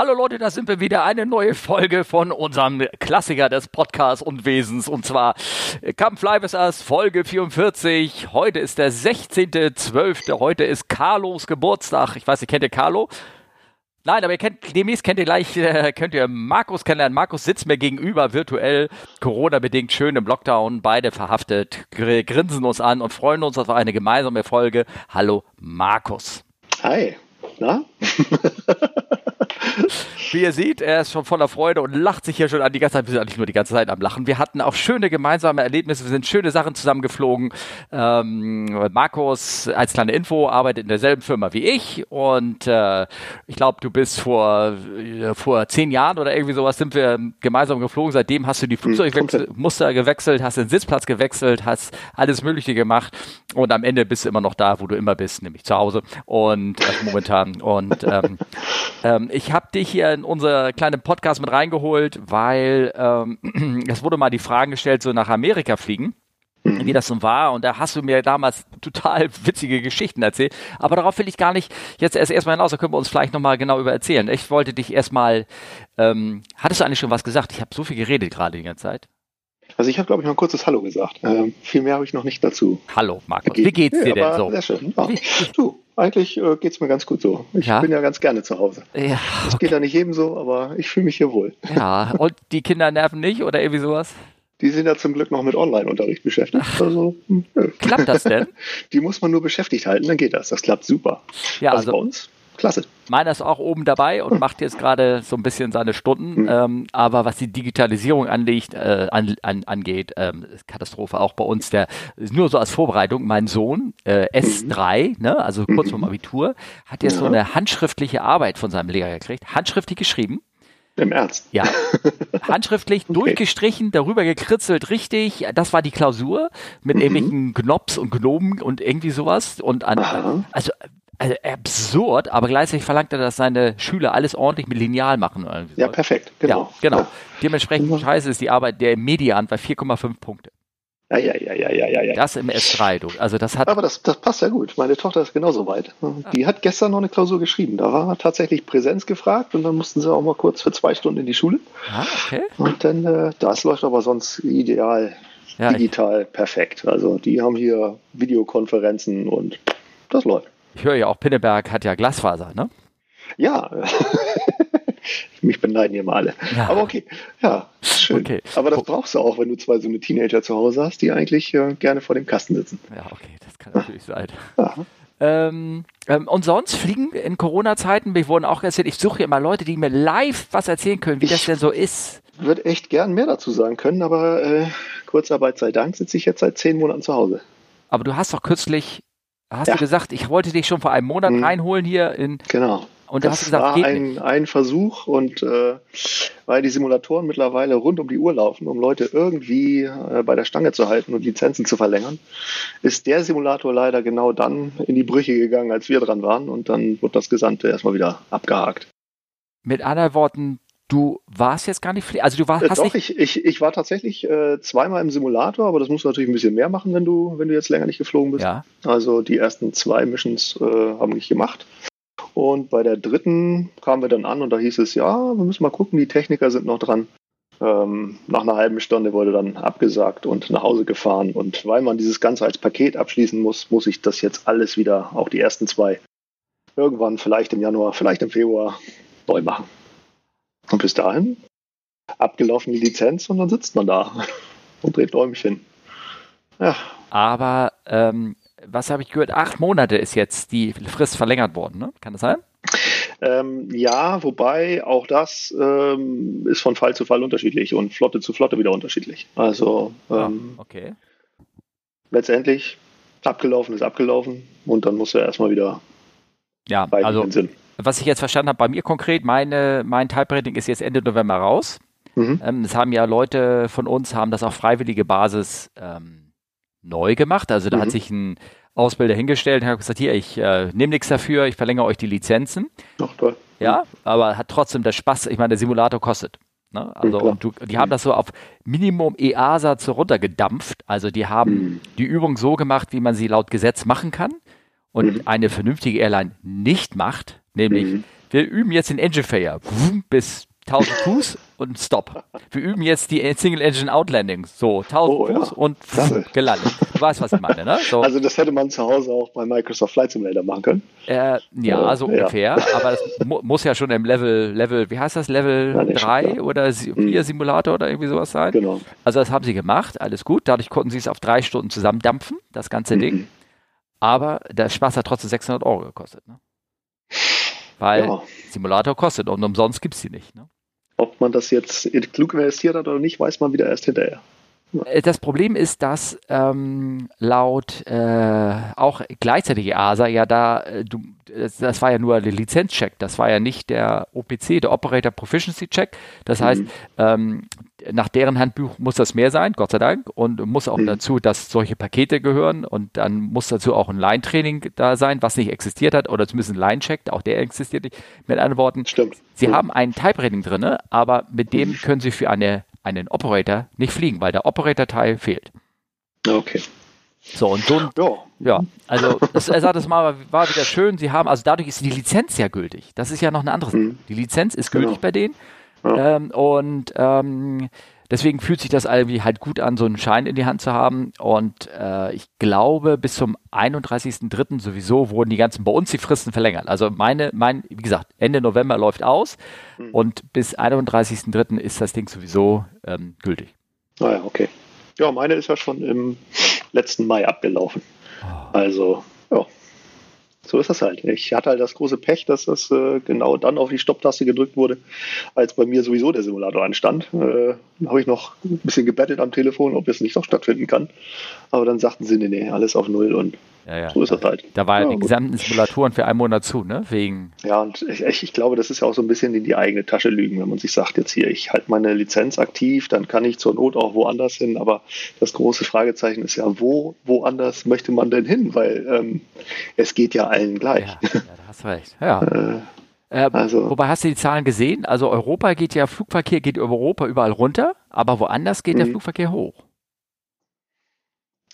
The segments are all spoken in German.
Hallo Leute, da sind wir wieder. Eine neue Folge von unserem Klassiker des Podcasts und Wesens. Und zwar Kampf Live ist erst Folge 44. Heute ist der 16.12. Heute ist Carlos Geburtstag. Ich weiß nicht, kennt ihr Carlo? Nein, aber ihr kennt, demnächst kennt ihr gleich, äh, könnt ihr Markus kennenlernen. Markus sitzt mir gegenüber virtuell, Corona-bedingt schön im Lockdown, beide verhaftet, gr grinsen uns an und freuen uns. War eine gemeinsame Folge. Hallo Markus. Hi. Na? Wie ihr seht, er ist schon voller Freude und lacht sich hier schon an die ganze Zeit. Wir sind eigentlich nur die ganze Zeit am Lachen. Wir hatten auch schöne gemeinsame Erlebnisse. Wir sind schöne Sachen zusammengeflogen. Ähm, Markus, als kleine Info, arbeitet in derselben Firma wie ich. Und äh, ich glaube, du bist vor, äh, vor zehn Jahren oder irgendwie sowas sind wir gemeinsam geflogen. Seitdem hast du die Flugzeugmuster gewechselt, hast den Sitzplatz gewechselt, hast alles Mögliche gemacht. Und am Ende bist du immer noch da, wo du immer bist, nämlich zu Hause. Und äh, momentan. Und ähm, ähm, ich habe dich hier in unser kleinen Podcast mit reingeholt, weil ähm, es wurde mal die Frage gestellt, so nach Amerika fliegen mhm. wie das so war. Und da hast du mir damals total witzige Geschichten erzählt. Aber darauf will ich gar nicht jetzt erst erstmal hinaus. Da können wir uns vielleicht nochmal genau über erzählen. Ich wollte dich erstmal, ähm, hattest du eigentlich schon was gesagt? Ich habe so viel geredet gerade die ganze Zeit. Also ich habe, glaube ich, noch ein kurzes Hallo gesagt. Ähm, viel mehr habe ich noch nicht dazu. Hallo, Markus. Wie geht's dir ja, denn so? Sehr schön. Ja. Du, eigentlich äh, geht es mir ganz gut so. Ich ja? bin ja ganz gerne zu Hause. Ja, okay. geht ja nicht jedem so, aber ich fühle mich hier wohl. Ja, und die Kinder nerven nicht oder irgendwie sowas? Die sind ja zum Glück noch mit Online-Unterricht beschäftigt. Also, hm, Klappt das denn? Die muss man nur beschäftigt halten, dann geht das. Das klappt super. Ja, also, also bei uns klasse. Meiner ist auch oben dabei und macht jetzt gerade so ein bisschen seine Stunden. Mhm. Ähm, aber was die Digitalisierung anlegt, äh, an, an, angeht, ähm, Katastrophe auch bei uns. Der nur so als Vorbereitung. Mein Sohn äh, S3, mhm. ne, also kurz mhm. vorm Abitur, hat jetzt ja. so eine handschriftliche Arbeit von seinem Lehrer gekriegt, handschriftlich geschrieben. Im Ernst? Ja. Handschriftlich okay. durchgestrichen, darüber gekritzelt, richtig. Das war die Klausur mit mhm. irgendwelchen Gnops und Gnomen und irgendwie sowas. Und an, also also absurd, aber gleichzeitig verlangt er, dass seine Schüler alles ordentlich mit Lineal machen. Ja, perfekt, genau. Ja, genau. Ja. Dementsprechend ja. scheiße ist die Arbeit der Median bei 4,5 Punkte. Ja, ja, ja, ja, ja, ja. Das im S3, du. Also das hat. Aber das, das passt ja gut. Meine Tochter ist genauso weit. Die hat gestern noch eine Klausur geschrieben. Da war tatsächlich Präsenz gefragt und dann mussten sie auch mal kurz für zwei Stunden in die Schule. Ah, okay. Und dann, äh, das läuft aber sonst ideal, digital perfekt. Also die haben hier Videokonferenzen und das läuft. Ich höre ja auch, Pinneberg hat ja Glasfaser, ne? Ja. Mich beneiden hier mal alle. Ja. Aber okay, ja, schön. Okay. Aber das brauchst du auch, wenn du zwei so eine Teenager zu Hause hast, die eigentlich äh, gerne vor dem Kasten sitzen. Ja, okay, das kann natürlich sein. Ähm, ähm, und sonst fliegen in Corona-Zeiten, wir wurden auch erzählt, ich suche immer Leute, die mir live was erzählen können, wie ich das denn so ist. Würde echt gern mehr dazu sagen können, aber äh, Kurzarbeit sei Dank sitze ich jetzt seit zehn Monaten zu Hause. Aber du hast doch kürzlich hast ja. du gesagt, ich wollte dich schon vor einem Monat mhm. reinholen hier in. Genau. Und das hast gesagt, war ein, ein Versuch und äh, weil die Simulatoren mittlerweile rund um die Uhr laufen, um Leute irgendwie äh, bei der Stange zu halten und Lizenzen zu verlängern, ist der Simulator leider genau dann in die Brüche gegangen, als wir dran waren und dann wird das Gesamte erstmal wieder abgehakt. Mit anderen Worten, Du warst jetzt gar nicht, also du warst. Äh, doch, ich, ich, ich war tatsächlich äh, zweimal im Simulator, aber das musst du natürlich ein bisschen mehr machen, wenn du, wenn du jetzt länger nicht geflogen bist. Ja. Also die ersten zwei Missions äh, haben nicht gemacht. Und bei der dritten kamen wir dann an und da hieß es, ja, wir müssen mal gucken, die Techniker sind noch dran. Ähm, nach einer halben Stunde wurde dann abgesagt und nach Hause gefahren. Und weil man dieses Ganze als Paket abschließen muss, muss ich das jetzt alles wieder, auch die ersten zwei, irgendwann, vielleicht im Januar, vielleicht im Februar, neu machen. Und bis dahin abgelaufene Lizenz und dann sitzt man da und dreht Däumchen. Ja. Aber ähm, was habe ich gehört? Acht Monate ist jetzt die Frist verlängert worden, ne? Kann das sein? Ähm, ja, wobei auch das ähm, ist von Fall zu Fall unterschiedlich und Flotte zu Flotte wieder unterschiedlich. Also ähm, ah, okay. letztendlich abgelaufen ist abgelaufen und dann muss er erstmal wieder ja, also Sinn was ich jetzt verstanden habe, bei mir konkret, meine, mein Type-Rating ist jetzt Ende November raus. Mhm. Ähm, es haben ja Leute von uns, haben das auf freiwillige Basis ähm, neu gemacht. Also da mhm. hat sich ein Ausbilder hingestellt und hat gesagt, hier, ich äh, nehme nichts dafür, ich verlängere euch die Lizenzen. Ach, toll. Ja, aber hat trotzdem der Spaß, ich meine, der Simulator kostet. Ne? Also ja, und du, die haben das so auf Minimum EASA so runtergedampft. Also die haben mhm. die Übung so gemacht, wie man sie laut Gesetz machen kann und mhm. eine vernünftige Airline nicht macht, nämlich mhm. wir üben jetzt den Engine Failure bis 1000 Fuß und Stop. Wir üben jetzt die Single Engine Outlanding. So, 1000 oh, Fuß ja. und pff, gelandet. Du weißt, was ich meine, ne? So. Also das hätte man zu Hause auch bei Microsoft Flight Simulator machen können. Äh, ja, so ja. ungefähr. Aber das mu muss ja schon im Level, Level, wie heißt das, Level ja, 3 oder 4 mhm. Simulator oder irgendwie sowas sein. Genau. Also das haben sie gemacht, alles gut. Dadurch konnten sie es auf drei Stunden zusammendampfen, das ganze mhm. Ding. Aber der Spaß hat trotzdem 600 Euro gekostet. Ne? Weil ja. Simulator kostet und umsonst gibt es die nicht. Ne? Ob man das jetzt klug investiert hat oder nicht, weiß man wieder erst hinterher. Äh, das Problem ist, dass ähm, laut äh, auch gleichzeitig EASA ja da, äh, du, das, das, war ja nur der Lizenzcheck, das war ja nicht der OPC, der Operator Proficiency Check. Das mhm. heißt, ähm, nach deren Handbuch muss das mehr sein, Gott sei Dank, und muss auch mhm. dazu, dass solche Pakete gehören und dann muss dazu auch ein Line-Training da sein, was nicht existiert hat, oder zumindest ein Line-Check, auch der existiert nicht. Mit anderen Worten, Stimmt. Sie mhm. haben ein Type-Rating drin, aber mit dem mhm. können Sie für eine einen Operator nicht fliegen, weil der Operator-Teil fehlt. Okay. So, und so, ja, ja also das, er sagt, das mal war wieder schön. Sie haben, also dadurch ist die Lizenz ja gültig. Das ist ja noch eine andere Sache. Mhm. Die Lizenz ist gültig genau. bei denen. Ja. Ähm, und ähm, deswegen fühlt sich das irgendwie halt gut an, so einen Schein in die Hand zu haben. Und äh, ich glaube, bis zum 31.03. sowieso wurden die ganzen bei uns die Fristen verlängert. Also meine, mein, wie gesagt, Ende November läuft aus mhm. und bis 31.03. ist das Ding sowieso ähm, gültig. Ah ja, okay. Ja, meine ist ja schon im letzten Mai abgelaufen. Oh. Also, ja so ist das halt. Ich hatte halt das große Pech, dass das äh, genau dann auf die Stopptaste gedrückt wurde, als bei mir sowieso der Simulator anstand. Äh, habe ich noch ein bisschen gebettelt am Telefon, ob es nicht noch stattfinden kann. Aber dann sagten sie, nee, nee, alles auf Null und ja, ja. So ist das halt. Da waren ja, die gesamten Simulatoren für einen Monat zu, ne? Wegen. Ja, und ich, ich, glaube, das ist ja auch so ein bisschen in die eigene Tasche lügen, wenn man sich sagt, jetzt hier, ich halte meine Lizenz aktiv, dann kann ich zur Not auch woanders hin. Aber das große Fragezeichen ist ja, wo, woanders möchte man denn hin? Weil ähm, es geht ja allen gleich. Ja, ja da hast recht. Ja. Äh, äh, also, wobei hast du die Zahlen gesehen? Also Europa geht ja, Flugverkehr geht über Europa überall runter, aber woanders geht der mhm. Flugverkehr hoch.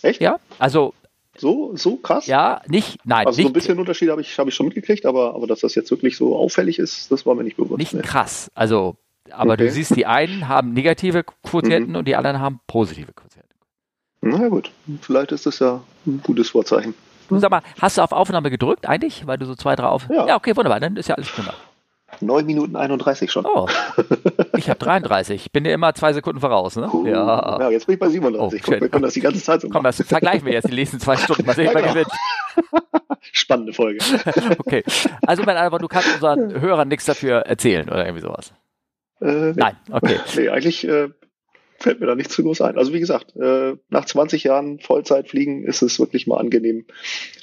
Echt? Ja, also so, so krass? Ja, nicht, nein. Also nicht, so ein bisschen Unterschied habe ich, hab ich schon mitgekriegt, aber, aber dass das jetzt wirklich so auffällig ist, das war mir nicht bewusst. Nicht ne? krass. Also, aber okay. du siehst, die einen haben negative Quotienten mhm. und die anderen haben positive Quotienten. Na gut, vielleicht ist das ja ein gutes Vorzeichen. Sag mal, hast du auf Aufnahme gedrückt eigentlich? Weil du so zwei, drei auf. Ja, ja okay, wunderbar, dann ist ja alles prima. 9 Minuten 31 schon. Oh, ich habe 33. Ich bin dir immer zwei Sekunden voraus. Ne? Uh, ja. ja, jetzt bin ich bei 37. Oh, Guck, wir können das die ganze Zeit so Komm, das vergleichen wir jetzt die nächsten zwei Stunden. Mal sehen, wer gewinnt. Spannende Folge. okay. Also, mein Albert, du kannst unseren Hörern nichts dafür erzählen oder irgendwie sowas. Äh, nee. Nein, okay. Nee, eigentlich äh, fällt mir da nichts zu groß ein. Also wie gesagt, äh, nach 20 Jahren Vollzeitfliegen ist es wirklich mal angenehm,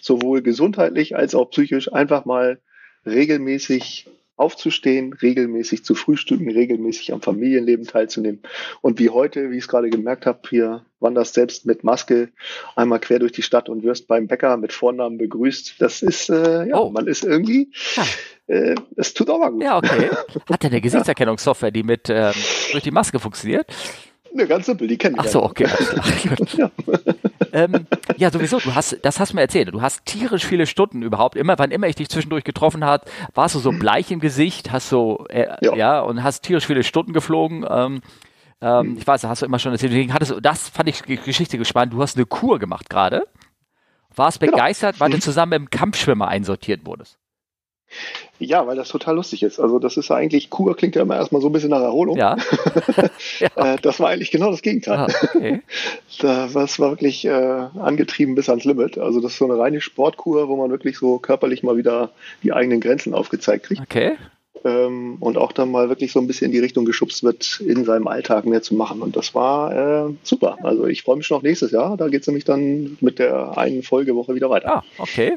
sowohl gesundheitlich als auch psychisch einfach mal regelmäßig aufzustehen, regelmäßig zu frühstücken, regelmäßig am Familienleben teilzunehmen. Und wie heute, wie ich es gerade gemerkt habe, hier wanderst selbst mit Maske einmal quer durch die Stadt und wirst beim Bäcker mit Vornamen begrüßt. Das ist, äh, ja, oh. man ist irgendwie, ja. äh, es tut auch mal gut. Ja, okay. Hat er eine Gesichtserkennungssoftware, die mit ähm, durch die Maske funktioniert? Ne, ganz simpel, die kenne ich. Ach so, okay. ja. Ähm, ja, sowieso, du hast, das hast du mir erzählt, du hast tierisch viele Stunden überhaupt, immer, wann immer ich dich zwischendurch getroffen hat, warst du so bleich im Gesicht, hast so, äh, ja. ja. und hast tierisch viele Stunden geflogen, ähm, ähm, mhm. ich weiß, hast du immer schon erzählt, deswegen hattest du, das fand ich Geschichte gespannt, du hast eine Kur gemacht gerade, warst genau. begeistert, genau. weil mhm. du zusammen mit dem Kampfschwimmer einsortiert wurdest. Ja, weil das total lustig ist. Also das ist ja eigentlich, Kur klingt ja immer erstmal so ein bisschen nach Erholung. Ja. ja. Äh, das war eigentlich genau das Gegenteil. Ah, okay. Das war wirklich äh, angetrieben bis ans Limit. Also das ist so eine reine Sportkur, wo man wirklich so körperlich mal wieder die eigenen Grenzen aufgezeigt kriegt. Okay. Ähm, und auch dann mal wirklich so ein bisschen in die Richtung geschubst wird, in seinem Alltag mehr zu machen. Und das war äh, super. Also ich freue mich schon auf nächstes Jahr. Da geht es nämlich dann mit der einen Folgewoche wieder weiter. Ah, okay.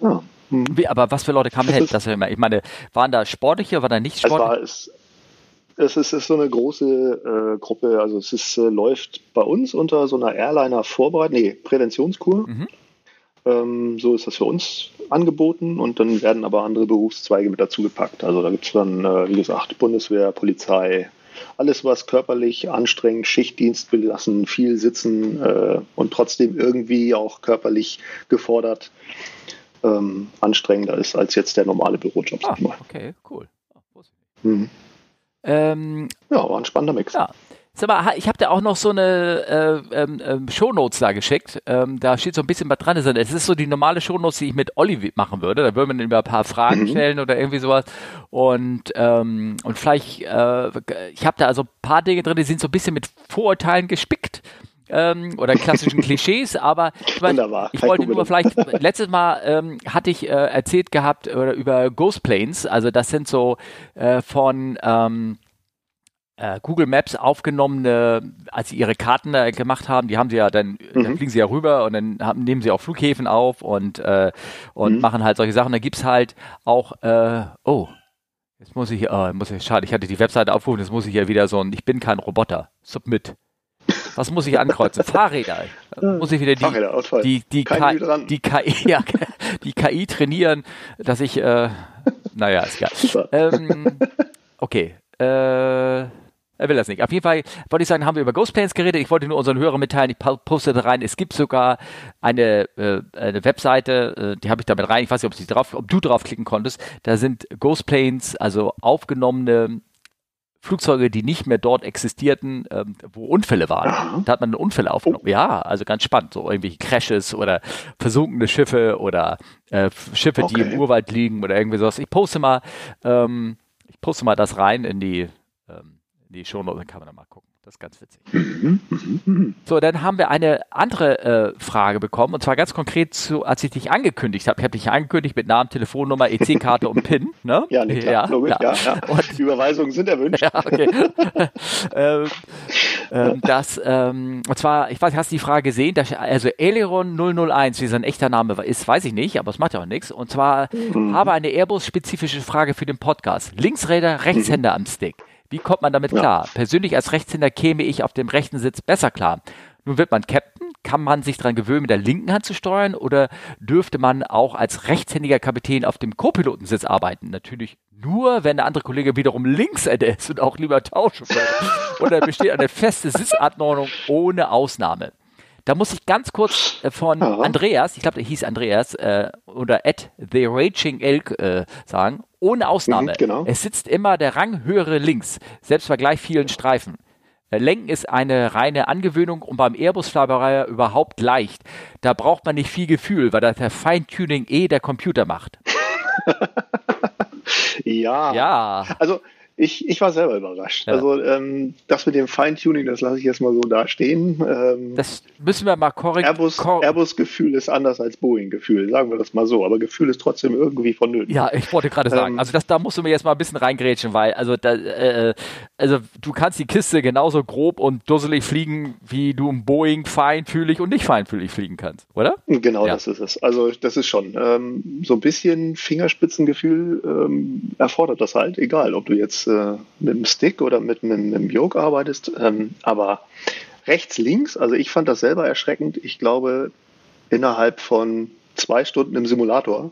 Ja. Hm. Wie, aber was für Leute kamen hin? Das ich meine, waren da sportliche, war da nicht sportliche? Es, war, es, es ist, ist, so eine große äh, Gruppe, also es ist, äh, läuft bei uns unter so einer Airliner-Vorbereitung, nee, Präventionskur. Mhm. Ähm, so ist das für uns angeboten und dann werden aber andere Berufszweige mit dazu gepackt. Also da gibt es dann, äh, wie gesagt, Bundeswehr, Polizei, alles, was körperlich anstrengend, Schichtdienst belassen, viel sitzen äh, und trotzdem irgendwie auch körperlich gefordert ähm, anstrengender ist als jetzt der normale Bürojob. Ah, okay, cool. Oh, mhm. ähm, ja, war ein spannender Mix. Ja. Sag mal, ich habe dir auch noch so eine äh, ähm, ähm, Shownotes da geschickt. Ähm, da steht so ein bisschen was dran. Es ist so die normale Shownotes, die ich mit Olli machen würde. Da würde man über ein paar Fragen mhm. stellen oder irgendwie sowas. Und, ähm, und vielleicht, äh, ich habe da also ein paar Dinge drin, die sind so ein bisschen mit Vorurteilen gespickt. Ähm, oder klassischen Klischees, aber ich, mein, ich wollte nur vielleicht, letztes Mal ähm, hatte ich äh, erzählt gehabt oder über Ghost Planes, also das sind so äh, von ähm, äh, Google Maps aufgenommene, als sie ihre Karten da gemacht haben, die haben sie ja dann, mhm. dann fliegen sie ja rüber und dann haben, nehmen sie auch Flughäfen auf und, äh, und mhm. machen halt solche Sachen. Da gibt's halt auch, äh, oh, jetzt muss ich, oh, muss ich, schade, ich hatte die Webseite aufgerufen, jetzt muss ich ja wieder so ein, ich bin kein Roboter, Submit. Was muss ich ankreuzen? Fahrräder. Muss ich wieder die, Fahrräder, die, die, KI, die, KI, ja, die KI trainieren, dass ich, äh, naja, ist egal. Ähm, okay. Äh, er will das nicht. Auf jeden Fall wollte ich sagen, haben wir über Ghostplanes geredet. Ich wollte nur unseren Hörern mitteilen, ich postete rein. Es gibt sogar eine, äh, eine Webseite, äh, die habe ich damit rein. Ich weiß nicht, ob, drauf, ob du draufklicken konntest. Da sind Ghostplanes, also aufgenommene Flugzeuge, die nicht mehr dort existierten, ähm, wo Unfälle waren. Da hat man Unfälle aufgenommen. Oh. Ja, also ganz spannend. So irgendwelche Crashes oder versunkene Schiffe oder äh, Schiffe, okay. die im Urwald liegen oder irgendwie sowas. Ich poste mal, ähm, ich poste mal das rein in die ähm, in die Shownotes, dann kann man da mal gucken. Das ist ganz witzig. Mhm, mhm, mhm. So, dann haben wir eine andere äh, Frage bekommen und zwar ganz konkret zu, als ich dich angekündigt habe. Ich habe dich angekündigt mit Namen, Telefonnummer, EC-Karte und PIN. Ne? Ja, nee, klar, ja, logisch, ja. ja. Und, Überweisungen sind erwünscht. Ja, okay. ähm, ähm, das, ähm, und zwar, ich weiß, hast du die Frage gesehen? Dass, also Aileron 001, wie sein echter Name ist, weiß ich nicht, aber es macht ja auch nichts. Und zwar mhm. habe eine Airbus-spezifische Frage für den Podcast. Linksräder, Rechtshänder mhm. am Stick. Wie kommt man damit klar? Ja. Persönlich als Rechtshänder käme ich auf dem rechten Sitz besser klar. Nun wird man Captain, kann man sich daran gewöhnen, mit der linken Hand zu steuern oder dürfte man auch als rechtshändiger Kapitän auf dem Co-Pilotensitz arbeiten? Natürlich nur, wenn der andere Kollege wiederum Linkshänder ist und auch lieber tauschen will. Oder besteht eine feste Sitzanordnung ohne Ausnahme? Da muss ich ganz kurz äh, von ja. Andreas, ich glaube, der hieß Andreas, äh, oder at The Raging Elk äh, sagen, ohne Ausnahme. Mhm, genau. Es sitzt immer der Ranghöhere links, selbst bei gleich vielen Streifen. Äh, Lenken ist eine reine Angewöhnung und beim Airbus-Flybereier überhaupt leicht. Da braucht man nicht viel Gefühl, weil das der Feintuning eh der Computer macht. ja. Ja. Also ich, ich war selber überrascht. Ja. Also ähm, das mit dem Feintuning, das lasse ich jetzt mal so da stehen. Ähm, das müssen wir mal korrigieren. Airbus, Airbus Gefühl ist anders als Boeing Gefühl, sagen wir das mal so. Aber Gefühl ist trotzdem irgendwie vonnöten. Ja, ich wollte gerade sagen. Ähm, also das, da musst du mir jetzt mal ein bisschen reingrätschen, weil also da, äh, also du kannst die Kiste genauso grob und dusselig fliegen, wie du im Boeing feinfühlig und nicht feinfühlig fliegen kannst, oder? Genau, ja. das ist es. Also das ist schon ähm, so ein bisschen Fingerspitzengefühl ähm, erfordert das halt, egal, ob du jetzt äh, mit dem Stick oder mit einem, einem Yoke arbeitest. Ähm, aber rechts, links, also ich fand das selber erschreckend. Ich glaube, innerhalb von zwei Stunden im Simulator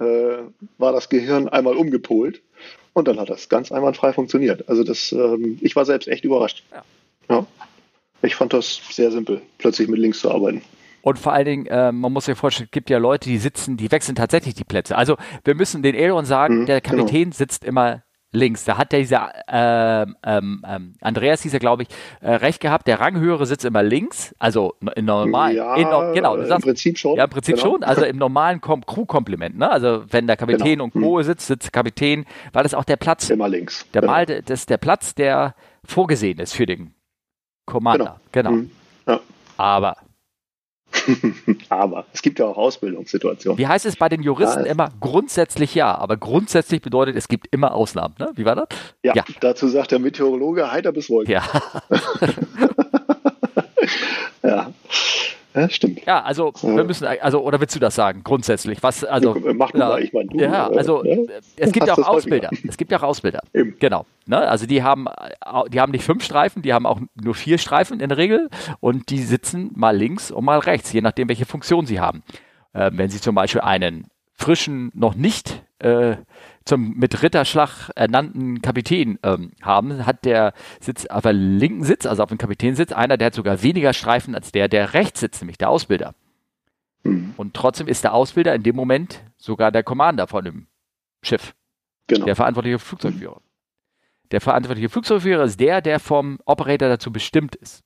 äh, war das Gehirn einmal umgepolt und dann hat das ganz einwandfrei funktioniert. Also das, ähm, ich war selbst echt überrascht. Ja. ja. Ich fand das sehr simpel, plötzlich mit links zu arbeiten. Und vor allen Dingen, äh, man muss sich vorstellen, es gibt ja Leute, die sitzen, die wechseln tatsächlich die Plätze. Also wir müssen den Aileron sagen, mhm, der genau. Kapitän genau. sitzt immer links. Da hat dieser äh, ähm, ähm, Andreas hieß er, glaube ich, äh, recht gehabt. Der Ranghöhere sitzt immer links, also in normal. Ja, in, genau, im sagst, Prinzip schon. Ja, im Prinzip genau. schon. Also im normalen Crew-Komplement. Ne? Also wenn der Kapitän genau. und Co. Hm. sitzt, sitzt Kapitän, weil das auch der Platz. Immer links. Der genau. Mal, das ist der Platz, der vorgesehen ist für den Commander. Genau. genau. Hm. Ja. Aber aber es gibt ja auch Ausbildungssituationen. Wie heißt es bei den Juristen ja, immer? Grundsätzlich ja, aber grundsätzlich bedeutet, es gibt immer Ausnahmen. Ne? Wie war das? Ja, ja, dazu sagt der Meteorologe heiter bis wolken. Ja. ja. Ja, stimmt. Ja, also wir müssen, also oder willst du das sagen? Grundsätzlich, was also? Mach du ja, mal, ich meine du. Ja, also ja, es gibt ja auch Ausbilder. Es gibt ja auch Ausbilder. Eben. Genau. Ne? Also die haben, die haben nicht fünf Streifen, die haben auch nur vier Streifen in der Regel und die sitzen mal links und mal rechts, je nachdem welche Funktion sie haben. Äh, wenn sie zum Beispiel einen frischen, noch nicht äh, zum mit Ritterschlag ernannten Kapitän ähm, haben, hat der Sitz auf der linken Sitz, also auf dem Kapitänsitz, einer, der hat sogar weniger Streifen als der, der rechts sitzt, nämlich der Ausbilder. Mhm. Und trotzdem ist der Ausbilder in dem Moment sogar der Commander von dem Schiff. Genau. Der verantwortliche Flugzeugführer. Mhm. Der verantwortliche Flugzeugführer ist der, der vom Operator dazu bestimmt ist.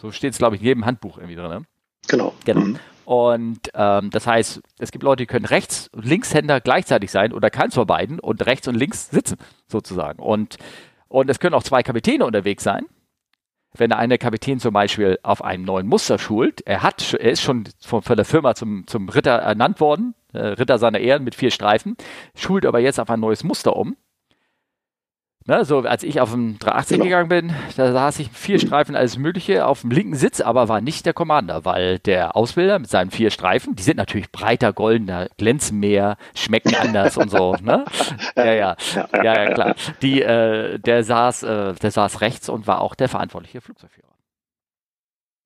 So steht es, glaube ich, in jedem Handbuch irgendwie drin. Ne? Genau. genau. Mhm. Und ähm, das heißt, es gibt Leute, die können Rechts- und Linkshänder gleichzeitig sein oder keins von beiden und rechts und links sitzen, sozusagen. Und, und es können auch zwei Kapitäne unterwegs sein. Wenn der eine Kapitän zum Beispiel auf einen neuen Muster schult, er hat, er ist schon von, von der Firma zum, zum Ritter ernannt worden, äh, Ritter seiner Ehren mit vier Streifen, schult aber jetzt auf ein neues Muster um Ne, so als ich auf dem 380 genau. gegangen bin, da saß ich vier Streifen alles Mögliche auf dem linken Sitz, aber war nicht der Commander, weil der Ausbilder mit seinen vier Streifen, die sind natürlich breiter, goldener, glänzen mehr, schmecken anders und so. Ne? Ja, ja, ja, ja, klar. Die, äh, der saß, äh, der saß rechts und war auch der verantwortliche Flugzeugführer.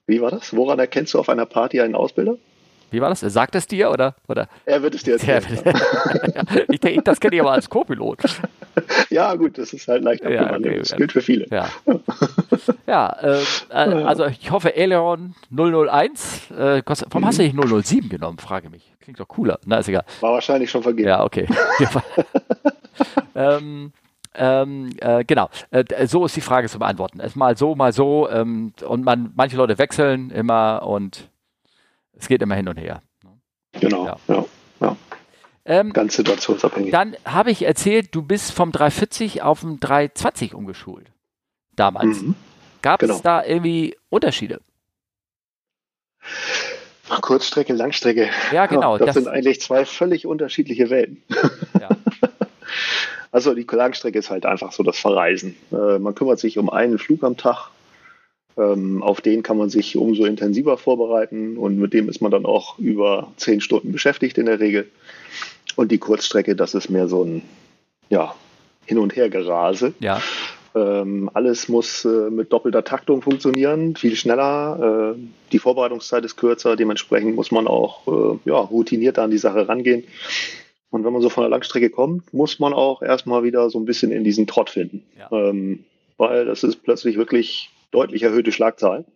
Wie war das? Woran erkennst du auf einer Party einen Ausbilder? Wie war das? Sagt es dir oder? oder? Er wird es dir erzählen. ich denke, das kenne ich aber als Co-Pilot. Ja, gut, das ist halt leicht ja, okay, Das gilt für viele. Ja, ja ähm, äh, also ich hoffe, Aileron 001, äh, kostet, warum mhm. hast du nicht 007 genommen, frage mich. Klingt doch cooler. Na, ist egal. War wahrscheinlich schon vergeben. Ja, okay. ähm, ähm, äh, genau, äh, so ist die Frage zu beantworten. Es mal so, mal so ähm, und man, manche Leute wechseln immer und es geht immer hin und her. Genau, ja. ja, ja. Ähm, Ganz situationsabhängig. Dann habe ich erzählt, du bist vom 340 auf dem 320 umgeschult. Damals. Mhm. Gab genau. es da irgendwie Unterschiede? Kurzstrecke, Langstrecke. Ja, genau. das, das, sind eigentlich zwei völlig unterschiedliche Welten. Ja. Also die Langstrecke ist halt einfach so das Verreisen. Äh, man kümmert sich um einen Flug am Tag ähm, auf den kann man sich umso intensiver vorbereiten und mit dem ist man dann auch über zehn Stunden beschäftigt in der Regel. Und die Kurzstrecke, das ist mehr so ein ja, Hin- und Hergerase. Ja. Ähm, alles muss äh, mit doppelter Taktung funktionieren, viel schneller. Äh, die Vorbereitungszeit ist kürzer, dementsprechend muss man auch äh, ja, routinierter an die Sache rangehen. Und wenn man so von der Langstrecke kommt, muss man auch erstmal wieder so ein bisschen in diesen Trott finden. Ja. Ähm, weil das ist plötzlich wirklich deutlich erhöhte Schlagzahlen.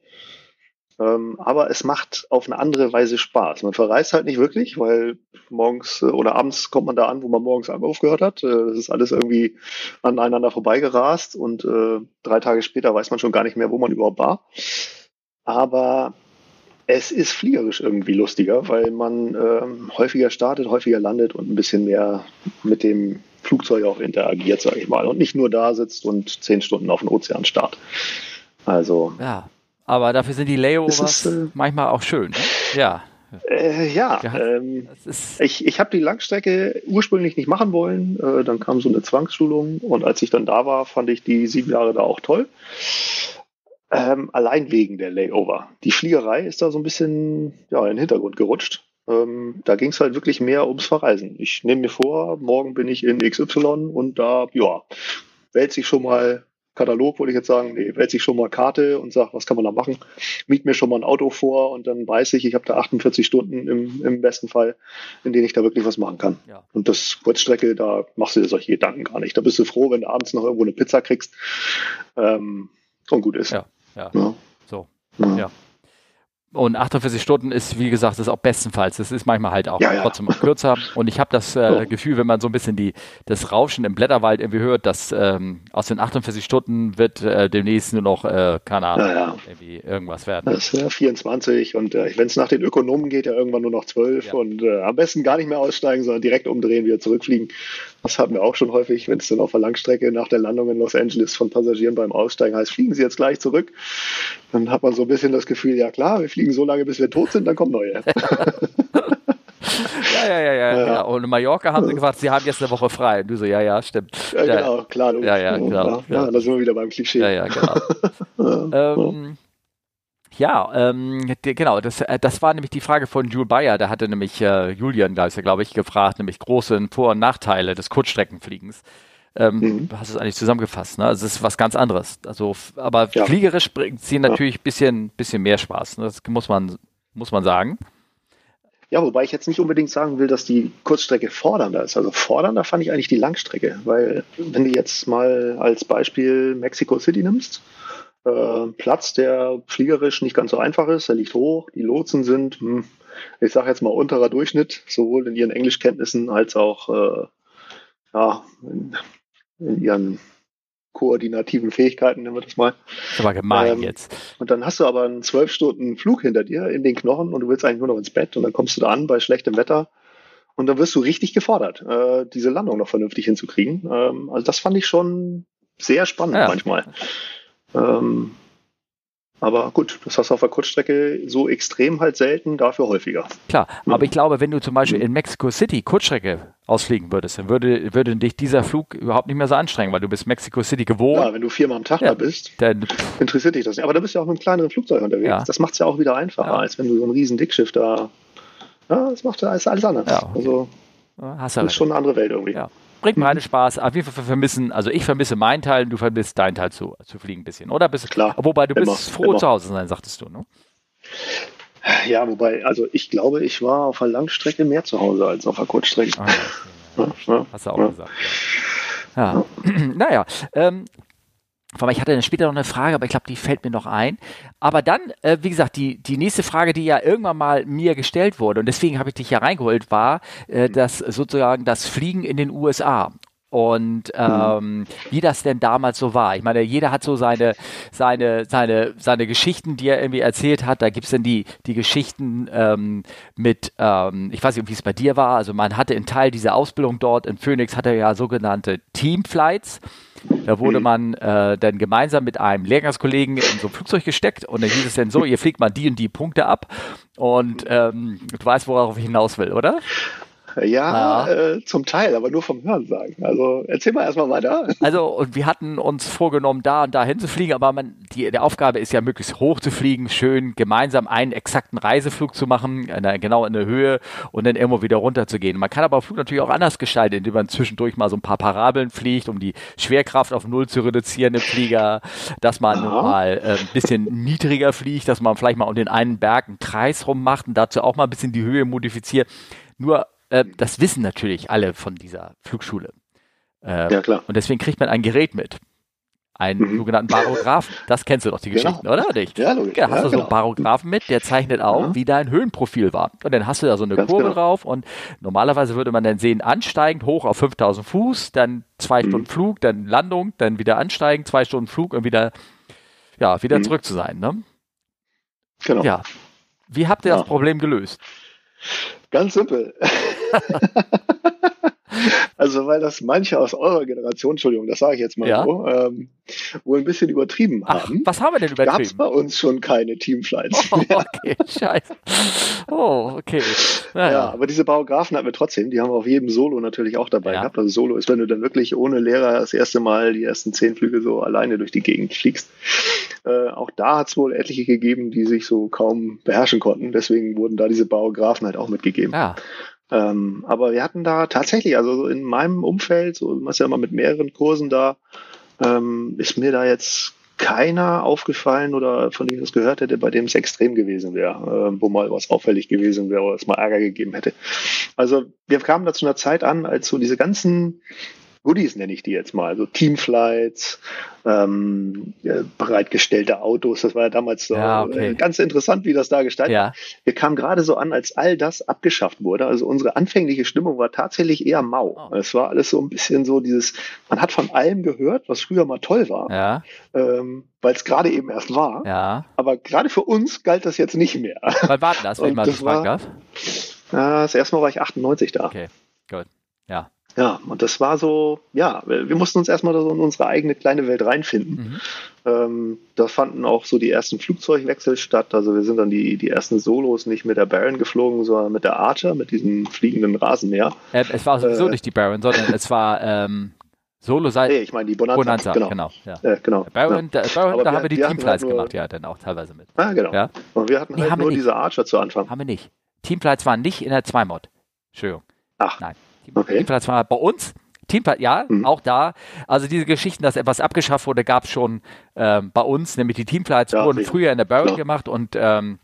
Ähm, aber es macht auf eine andere Weise Spaß. Man verreist halt nicht wirklich, weil morgens äh, oder abends kommt man da an, wo man morgens aufgehört hat. Äh, das ist alles irgendwie aneinander vorbeigerast und äh, drei Tage später weiß man schon gar nicht mehr, wo man überhaupt war. Aber es ist fliegerisch irgendwie lustiger, weil man ähm, häufiger startet, häufiger landet und ein bisschen mehr mit dem Flugzeug auch interagiert, sage ich mal. Und nicht nur da sitzt und zehn Stunden auf dem Ozean startet. Also. Ja, aber dafür sind die Layovers ist, äh, manchmal auch schön. Ne? Ja. Äh, ja, ähm, ich, ich habe die Langstrecke ursprünglich nicht machen wollen. Äh, dann kam so eine Zwangsschulung und als ich dann da war, fand ich die sieben Jahre da auch toll. Ähm, allein wegen der Layover. Die Fliegerei ist da so ein bisschen ja, in den Hintergrund gerutscht. Ähm, da ging es halt wirklich mehr ums Verreisen. Ich nehme mir vor, morgen bin ich in XY und da, ja, wälze ich schon mal Katalog, wollte ich jetzt sagen, nee, wähle ich schon mal Karte und sage, was kann man da machen? Miet mir schon mal ein Auto vor und dann weiß ich, ich habe da 48 Stunden im, im besten Fall, in denen ich da wirklich was machen kann. Ja. Und das Kurzstrecke, da machst du dir solche Gedanken gar nicht. Da bist du froh, wenn du abends noch irgendwo eine Pizza kriegst ähm, und gut ist. Ja, ja. ja. So. Ja. Und 48 Stunden ist, wie gesagt, das ist auch bestenfalls. Das ist manchmal halt auch ja, ja. trotzdem kürzer. Und ich habe das äh, Gefühl, wenn man so ein bisschen die, das Rauschen im Blätterwald irgendwie hört, dass ähm, aus den 48 Stunden wird äh, demnächst nur noch, äh, keine Ahnung, ja, irgendwie irgendwas werden. Das ist ja 24 und äh, wenn es nach den Ökonomen geht, ja irgendwann nur noch 12 und äh, am besten gar nicht mehr aussteigen, sondern direkt umdrehen, wieder zurückfliegen. Das hatten wir auch schon häufig, wenn es dann auf der Langstrecke nach der Landung in Los Angeles von Passagieren beim Aussteigen heißt, fliegen Sie jetzt gleich zurück. Dann hat man so ein bisschen das Gefühl, ja klar, wir fliegen so lange, bis wir tot sind, dann kommen neue. Ja, ja, ja, ja, ja. Und in Mallorca haben sie gesagt, sie haben jetzt eine Woche frei. Und du so, ja, ja, stimmt. Ja, genau, klar. Du, ja, ja, genau. Ja, ja, da sind wir wieder beim Klischee. Ja, ja, genau. ähm, ja, ähm, die, genau, das, äh, das war nämlich die Frage von Jules Bayer. Da hatte nämlich äh, Julian, glaube ich, gefragt, nämlich große Vor- und Nachteile des Kurzstreckenfliegens. Ähm, mhm. Du hast es eigentlich zusammengefasst, ne? Also es ist was ganz anderes. Also, aber ja. fliegerisch bringt sie natürlich ein bisschen, bisschen mehr Spaß. Ne? Das muss man, muss man sagen. Ja, wobei ich jetzt nicht unbedingt sagen will, dass die Kurzstrecke fordernder ist. Also fordernder fand ich eigentlich die Langstrecke, weil wenn du jetzt mal als Beispiel Mexico City nimmst, äh, Platz, der fliegerisch nicht ganz so einfach ist, er liegt hoch, die Lotsen sind, hm, ich sage jetzt mal, unterer Durchschnitt, sowohl in ihren Englischkenntnissen als auch äh, ja, in, in ihren koordinativen Fähigkeiten, nennen wir das mal. Das aber gemein ähm, jetzt. Und dann hast du aber einen zwölf Stunden Flug hinter dir in den Knochen und du willst eigentlich nur noch ins Bett und dann kommst du da an bei schlechtem Wetter und dann wirst du richtig gefordert, äh, diese Landung noch vernünftig hinzukriegen. Ähm, also das fand ich schon sehr spannend ja. manchmal. Ähm, aber gut, das hast du auf der Kurzstrecke so extrem halt selten, dafür häufiger. Klar, ja. aber ich glaube, wenn du zum Beispiel in Mexico City Kurzstrecke ausfliegen würdest, dann würde, würde dich dieser Flug überhaupt nicht mehr so anstrengen, weil du bist Mexico City gewohnt. Ja, wenn du viermal am Tag ja, da bist, dann interessiert dich das nicht. Aber da bist du ja auch mit einem kleineren Flugzeug unterwegs. Ja. Das macht es ja auch wieder einfacher, als wenn du so ein riesen Dickschiff da. Ja, das macht alles, alles anders. Ja, okay. Also, Hast du das ist schon eine andere Welt irgendwie. Ja bringt beide Spaß. Auf jeden Fall vermissen, also ich vermisse meinen Teil, du vermisst deinen Teil zu, zu fliegen ein bisschen, oder? Bist, Klar. Wobei du immer, bist froh immer. zu Hause sein, sagtest du, ne? Ja, wobei, also ich glaube, ich war auf der Langstrecke mehr zu Hause als auf der Kurzstrecke. Ah, okay. ja, ja, Hast du auch ja. gesagt. Ja. naja, ähm, ich hatte dann später noch eine Frage, aber ich glaube, die fällt mir noch ein. Aber dann, äh, wie gesagt, die, die nächste Frage, die ja irgendwann mal mir gestellt wurde, und deswegen habe ich dich ja reingeholt, war äh, das sozusagen das Fliegen in den USA und ähm, wie das denn damals so war. Ich meine, jeder hat so seine, seine, seine, seine Geschichten, die er irgendwie erzählt hat. Da gibt es dann die, die Geschichten ähm, mit, ähm, ich weiß nicht, wie es bei dir war. Also man hatte in Teil dieser Ausbildung dort in Phoenix, hatte ja sogenannte Teamflights. Da wurde man äh, dann gemeinsam mit einem Lehrgangskollegen in so ein Flugzeug gesteckt und dann hieß es dann so, ihr fliegt mal die und die Punkte ab und ähm, du weißt, worauf ich hinaus will, oder? Ja, ja. Äh, zum Teil, aber nur vom Hören sagen. Also erzähl mal erstmal weiter. Also, und wir hatten uns vorgenommen, da und da hinzufliegen, aber man, die, die Aufgabe ist ja, möglichst hoch zu fliegen, schön gemeinsam einen exakten Reiseflug zu machen, in der, genau in der Höhe und dann irgendwo wieder runter zu gehen. Man kann aber Flug natürlich auch anders gestalten, indem man zwischendurch mal so ein paar Parabeln fliegt, um die Schwerkraft auf Null zu reduzieren im Flieger, dass man Aha. mal äh, ein bisschen niedriger fliegt, dass man vielleicht mal um den einen Berg einen Kreis rummacht und dazu auch mal ein bisschen die Höhe modifiziert. Nur äh, das wissen natürlich alle von dieser Flugschule. Äh, ja, klar. Und deswegen kriegt man ein Gerät mit. Einen mhm. sogenannten Barographen. Das kennst du doch, die genau. Geschichten, oder? Nicht? Ja, logisch. Ja, hast ja, du so einen genau. Barographen mit, der zeichnet auch, mhm. wie dein Höhenprofil war. Und dann hast du da so eine Ganz Kurve genau. drauf und normalerweise würde man dann sehen, ansteigend hoch auf 5000 Fuß, dann zwei mhm. Stunden Flug, dann Landung, dann wieder ansteigen, zwei Stunden Flug und wieder, ja, wieder mhm. zurück zu sein, ne? Genau. Ja. Wie habt ihr das Problem gelöst? Ganz simpel. also, weil das manche aus eurer Generation, Entschuldigung, das sage ich jetzt mal ja. so, ähm, wohl ein bisschen übertrieben Ach, haben. Was haben wir denn übertrieben? Gab es bei uns schon keine Teamflights. Oh, okay, scheiße. Oh, okay. Naja. Ja, aber diese Baugrafen hatten wir trotzdem. Die haben wir auf jedem Solo natürlich auch dabei ja. gehabt. Also Solo ist, wenn du dann wirklich ohne Lehrer das erste Mal die ersten zehn Flüge so alleine durch die Gegend fliegst. Äh, auch da hat es wohl etliche gegeben, die sich so kaum beherrschen konnten. Deswegen wurden da diese Baugrafen halt auch mitgegeben. Ja. Ähm, aber wir hatten da tatsächlich, also in meinem Umfeld, so man ist ja immer mit mehreren Kursen da, ähm, ist mir da jetzt keiner aufgefallen oder von dem ich das gehört hätte, bei dem es extrem gewesen wäre, äh, wo mal was auffällig gewesen wäre oder es mal Ärger gegeben hätte. Also wir kamen da zu einer Zeit an, als so diese ganzen Goodies nenne ich die jetzt mal, also Teamflights, ähm, bereitgestellte Autos, das war ja damals so ja, okay. äh, ganz interessant, wie das da gestaltet ja. Wir kamen gerade so an, als all das abgeschafft wurde. Also unsere anfängliche Stimmung war tatsächlich eher mau. Oh. Es war alles so ein bisschen so dieses, man hat von allem gehört, was früher mal toll war, ja. ähm, weil es gerade eben erst war. Ja. Aber gerade für uns galt das jetzt nicht mehr. Wann war das, wenn mal das war, darf? Äh, das erste Mal war ich 98 da. Okay, gut. Ja. Ja, und das war so, ja, wir mussten uns erstmal so in unsere eigene kleine Welt reinfinden. Mhm. Ähm, da fanden auch so die ersten Flugzeugwechsel statt. Also wir sind dann die, die ersten Solos nicht mit der Baron geflogen, sondern mit der Archer, mit diesem fliegenden Rasenmäher. Äh, es war sowieso äh, nicht die Baron, sondern es war ähm, Solo seit. Nee, ich meine die Bonanza. Bonanza, genau. genau, ja. äh, genau. Baron, ja. Da, Baron, da haben wir die Teamflights halt gemacht, ja, dann auch teilweise mit. Ah, genau. Ja? Und wir hatten nee, halt nur diese Archer zu Anfang. Haben wir nicht. Teamflights waren nicht in der 2-Mod. Entschuldigung. Ach. Nein. Okay. Teamflights waren bei uns Teamfight, ja, mhm. auch da. Also diese Geschichten, dass etwas abgeschafft wurde, gab es schon ähm, bei uns, nämlich die Teamflights ja, wurden früher in der Baron gemacht und ähm,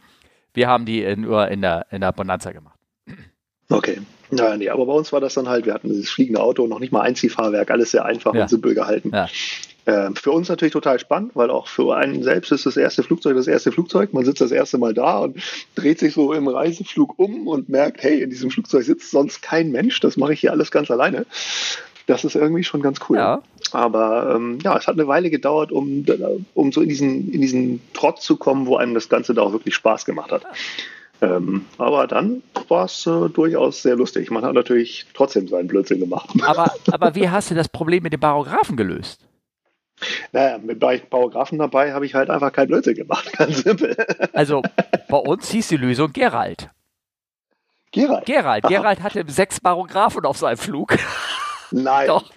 wir haben die in, nur in der, in der Bonanza gemacht. Okay. Naja, nee, aber bei uns war das dann halt, wir hatten dieses fliegende Auto, noch nicht mal Einziehfahrwerk, alles sehr einfach ja. und simpel gehalten. Ja. Äh, für uns natürlich total spannend, weil auch für einen selbst ist das erste Flugzeug das erste Flugzeug. Man sitzt das erste Mal da und dreht sich so im Reiseflug um und merkt, hey, in diesem Flugzeug sitzt sonst kein Mensch, das mache ich hier alles ganz alleine. Das ist irgendwie schon ganz cool. Ja. Aber ähm, ja, es hat eine Weile gedauert, um, um so in diesen, in diesen Trott zu kommen, wo einem das Ganze da auch wirklich Spaß gemacht hat. Ähm, aber dann war es äh, durchaus sehr lustig. Man hat natürlich trotzdem seinen Blödsinn gemacht. Aber, aber wie hast du das Problem mit dem Barographen gelöst? Naja, mit Paragraphen dabei habe ich halt einfach kein Blödsinn gemacht, ganz simpel. Also bei uns hieß die Lösung Gerald. Gerald? Gerald. Gerald hatte sechs Barographen auf seinem Flug. Nein. Doch.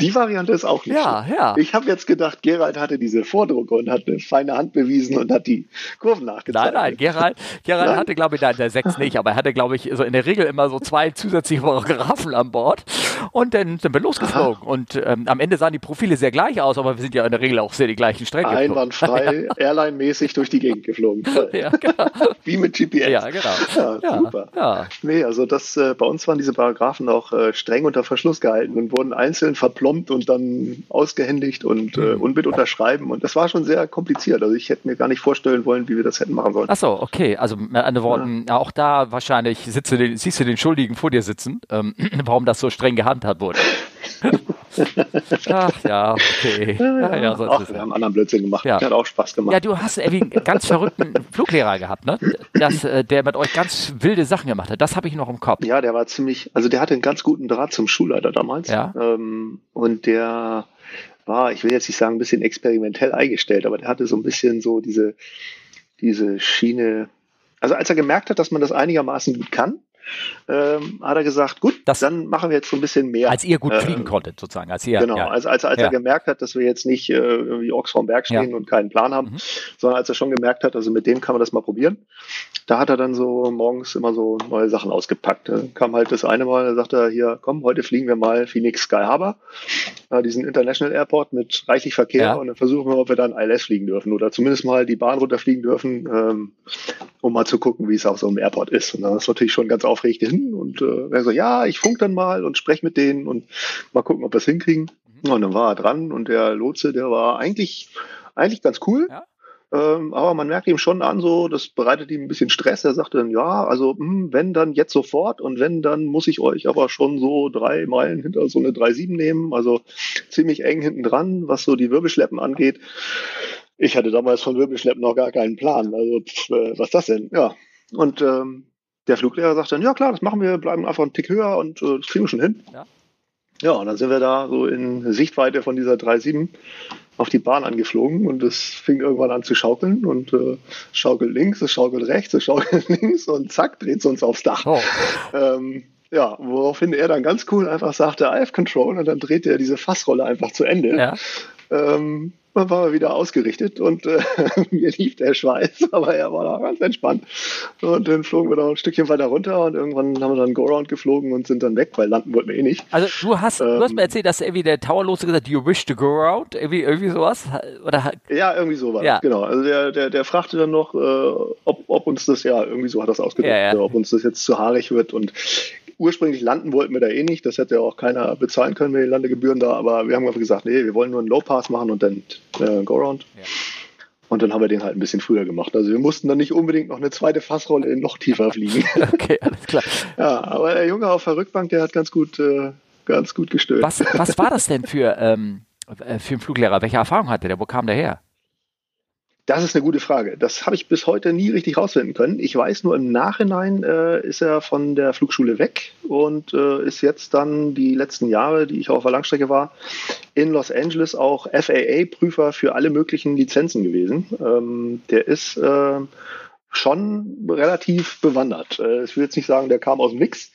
Die Variante ist auch nicht Ja, schlimm. ja. Ich habe jetzt gedacht, Gerald hatte diese Vordrucke und hat eine feine Hand bewiesen und hat die Kurven nachgezeigt. Nein, nein, Gerald, Gerald nein? hatte, glaube ich, nein, der sechs nicht, aber er hatte, glaube ich, so in der Regel immer so zwei zusätzliche Paragraphen an Bord. Und dann sind wir losgeflogen. Aha. Und ähm, am Ende sahen die Profile sehr gleich aus, aber wir sind ja in der Regel auch sehr die gleichen Strecken. Einwandfrei, ja. Airline-mäßig durch die Gegend geflogen. ja, genau. Wie mit GPS. Ja, genau. Ja, ja super. Ja. Nee, also das, äh, bei uns waren diese Paragraphen auch äh, streng unter Verschluss gehalten und wurden einzeln verplombt und dann ausgehändigt und, äh, und mit unterschreiben. Und das war schon sehr kompliziert. Also ich hätte mir gar nicht vorstellen wollen, wie wir das hätten machen sollen. Achso, okay. Also mit anderen Worten, ja. auch da wahrscheinlich sitze den, siehst du den Schuldigen vor dir sitzen, ähm, warum das so streng gehandhabt wurde. Ach ja, okay. Ja, ja, Ach, wir haben anderen Blödsinn gemacht. Ja. Hat auch Spaß gemacht. Ja, du hast irgendwie einen ganz verrückten Fluglehrer gehabt, ne? Das, äh, der mit euch ganz wilde Sachen gemacht hat. Das habe ich noch im Kopf. Ja, der war ziemlich, also der hatte einen ganz guten Draht zum Schulleiter damals. Ja. Ähm, und der war, ich will jetzt nicht sagen, ein bisschen experimentell eingestellt, aber der hatte so ein bisschen so diese, diese Schiene. Also als er gemerkt hat, dass man das einigermaßen gut kann, ähm, hat er gesagt, gut, das, dann machen wir jetzt so ein bisschen mehr. Als ihr gut fliegen äh, konntet, sozusagen. Als ihr, genau, ja. als, als, als ja. er gemerkt hat, dass wir jetzt nicht äh, irgendwie Ochs vorm Berg stehen ja. und keinen Plan haben, mhm. sondern als er schon gemerkt hat, also mit dem kann man das mal probieren. Da hat er dann so morgens immer so neue Sachen ausgepackt. Da kam halt das eine Mal, da sagte er, hier, komm, heute fliegen wir mal Phoenix Sky Harbor, äh, diesen International Airport mit reichlich Verkehr und dann versuchen wir, ob wir dann ILS fliegen dürfen oder zumindest mal die Bahn runterfliegen dürfen, ähm, um mal zu gucken, wie es auf so einem Airport ist. Und dann ist natürlich schon ganz aufregend hin und äh, er so, ja, ich funk dann mal und spreche mit denen und mal gucken, ob wir es hinkriegen. Mhm. Und dann war er dran und der Lotse, der war eigentlich, eigentlich ganz cool. Ja. Ähm, aber man merkt ihm schon an, so, das bereitet ihm ein bisschen Stress. Er sagte dann, ja, also, mh, hm, wenn dann jetzt sofort und wenn, dann muss ich euch aber schon so drei Meilen hinter so eine 3,7 nehmen, also ziemlich eng hinten dran, was so die Wirbelschleppen angeht. Ich hatte damals von Wirbelschleppen noch gar keinen Plan. Also, pff, äh, was das denn? Ja. Und ähm, der Fluglehrer sagt dann, ja klar, das machen wir, bleiben einfach einen Tick höher und äh, das kriegen wir schon hin. Ja. Ja, und dann sind wir da so in Sichtweite von dieser 3.7 auf die Bahn angeflogen und es fing irgendwann an zu schaukeln und äh, schaukelt links, es schaukelt rechts, es schaukelt links und zack, dreht es uns aufs Dach. Oh. Ähm, ja, woraufhin er dann ganz cool einfach sagte, I have control und dann dreht er diese Fassrolle einfach zu Ende. Ja. Ähm, dann war er wieder ausgerichtet und äh, mir lief der Schweiß, aber er war da ganz entspannt. Und dann flogen wir da ein Stückchen weiter runter und irgendwann haben wir dann Go-Round geflogen und sind dann weg, weil landen wollten wir eh nicht. Also du hast, ähm, du hast mir erzählt, dass irgendwie der Towerlose gesagt hat, you wish to go around? Irgendwie, irgendwie sowas? Oder? Ja, irgendwie sowas, ja. genau. Also der, der, der fragte dann noch, äh, ob, ob uns das, ja, irgendwie so hat das ausgedrückt, ja, ja. ob uns das jetzt zu haarig wird und ursprünglich landen wollten wir da eh nicht. Das hätte auch keiner bezahlen können mit den Landegebühren da. Aber wir haben einfach gesagt, nee, wir wollen nur einen Low-Pass machen und dann äh, Go-Round. Ja. Und dann haben wir den halt ein bisschen früher gemacht. Also wir mussten dann nicht unbedingt noch eine zweite Fassrolle noch tiefer fliegen. okay, alles klar. Ja, aber der Junge auf der Rückbank, der hat ganz gut, äh, ganz gut gestößt. Was, was war das denn für, ähm, äh, für einen Fluglehrer? Welche Erfahrung hatte der? Wo kam der her? Das ist eine gute Frage. Das habe ich bis heute nie richtig rausfinden können. Ich weiß nur, im Nachhinein äh, ist er von der Flugschule weg und äh, ist jetzt dann die letzten Jahre, die ich auf der Langstrecke war, in Los Angeles auch FAA-Prüfer für alle möglichen Lizenzen gewesen. Ähm, der ist äh, schon relativ bewandert. Äh, ich will jetzt nicht sagen, der kam aus dem Nix,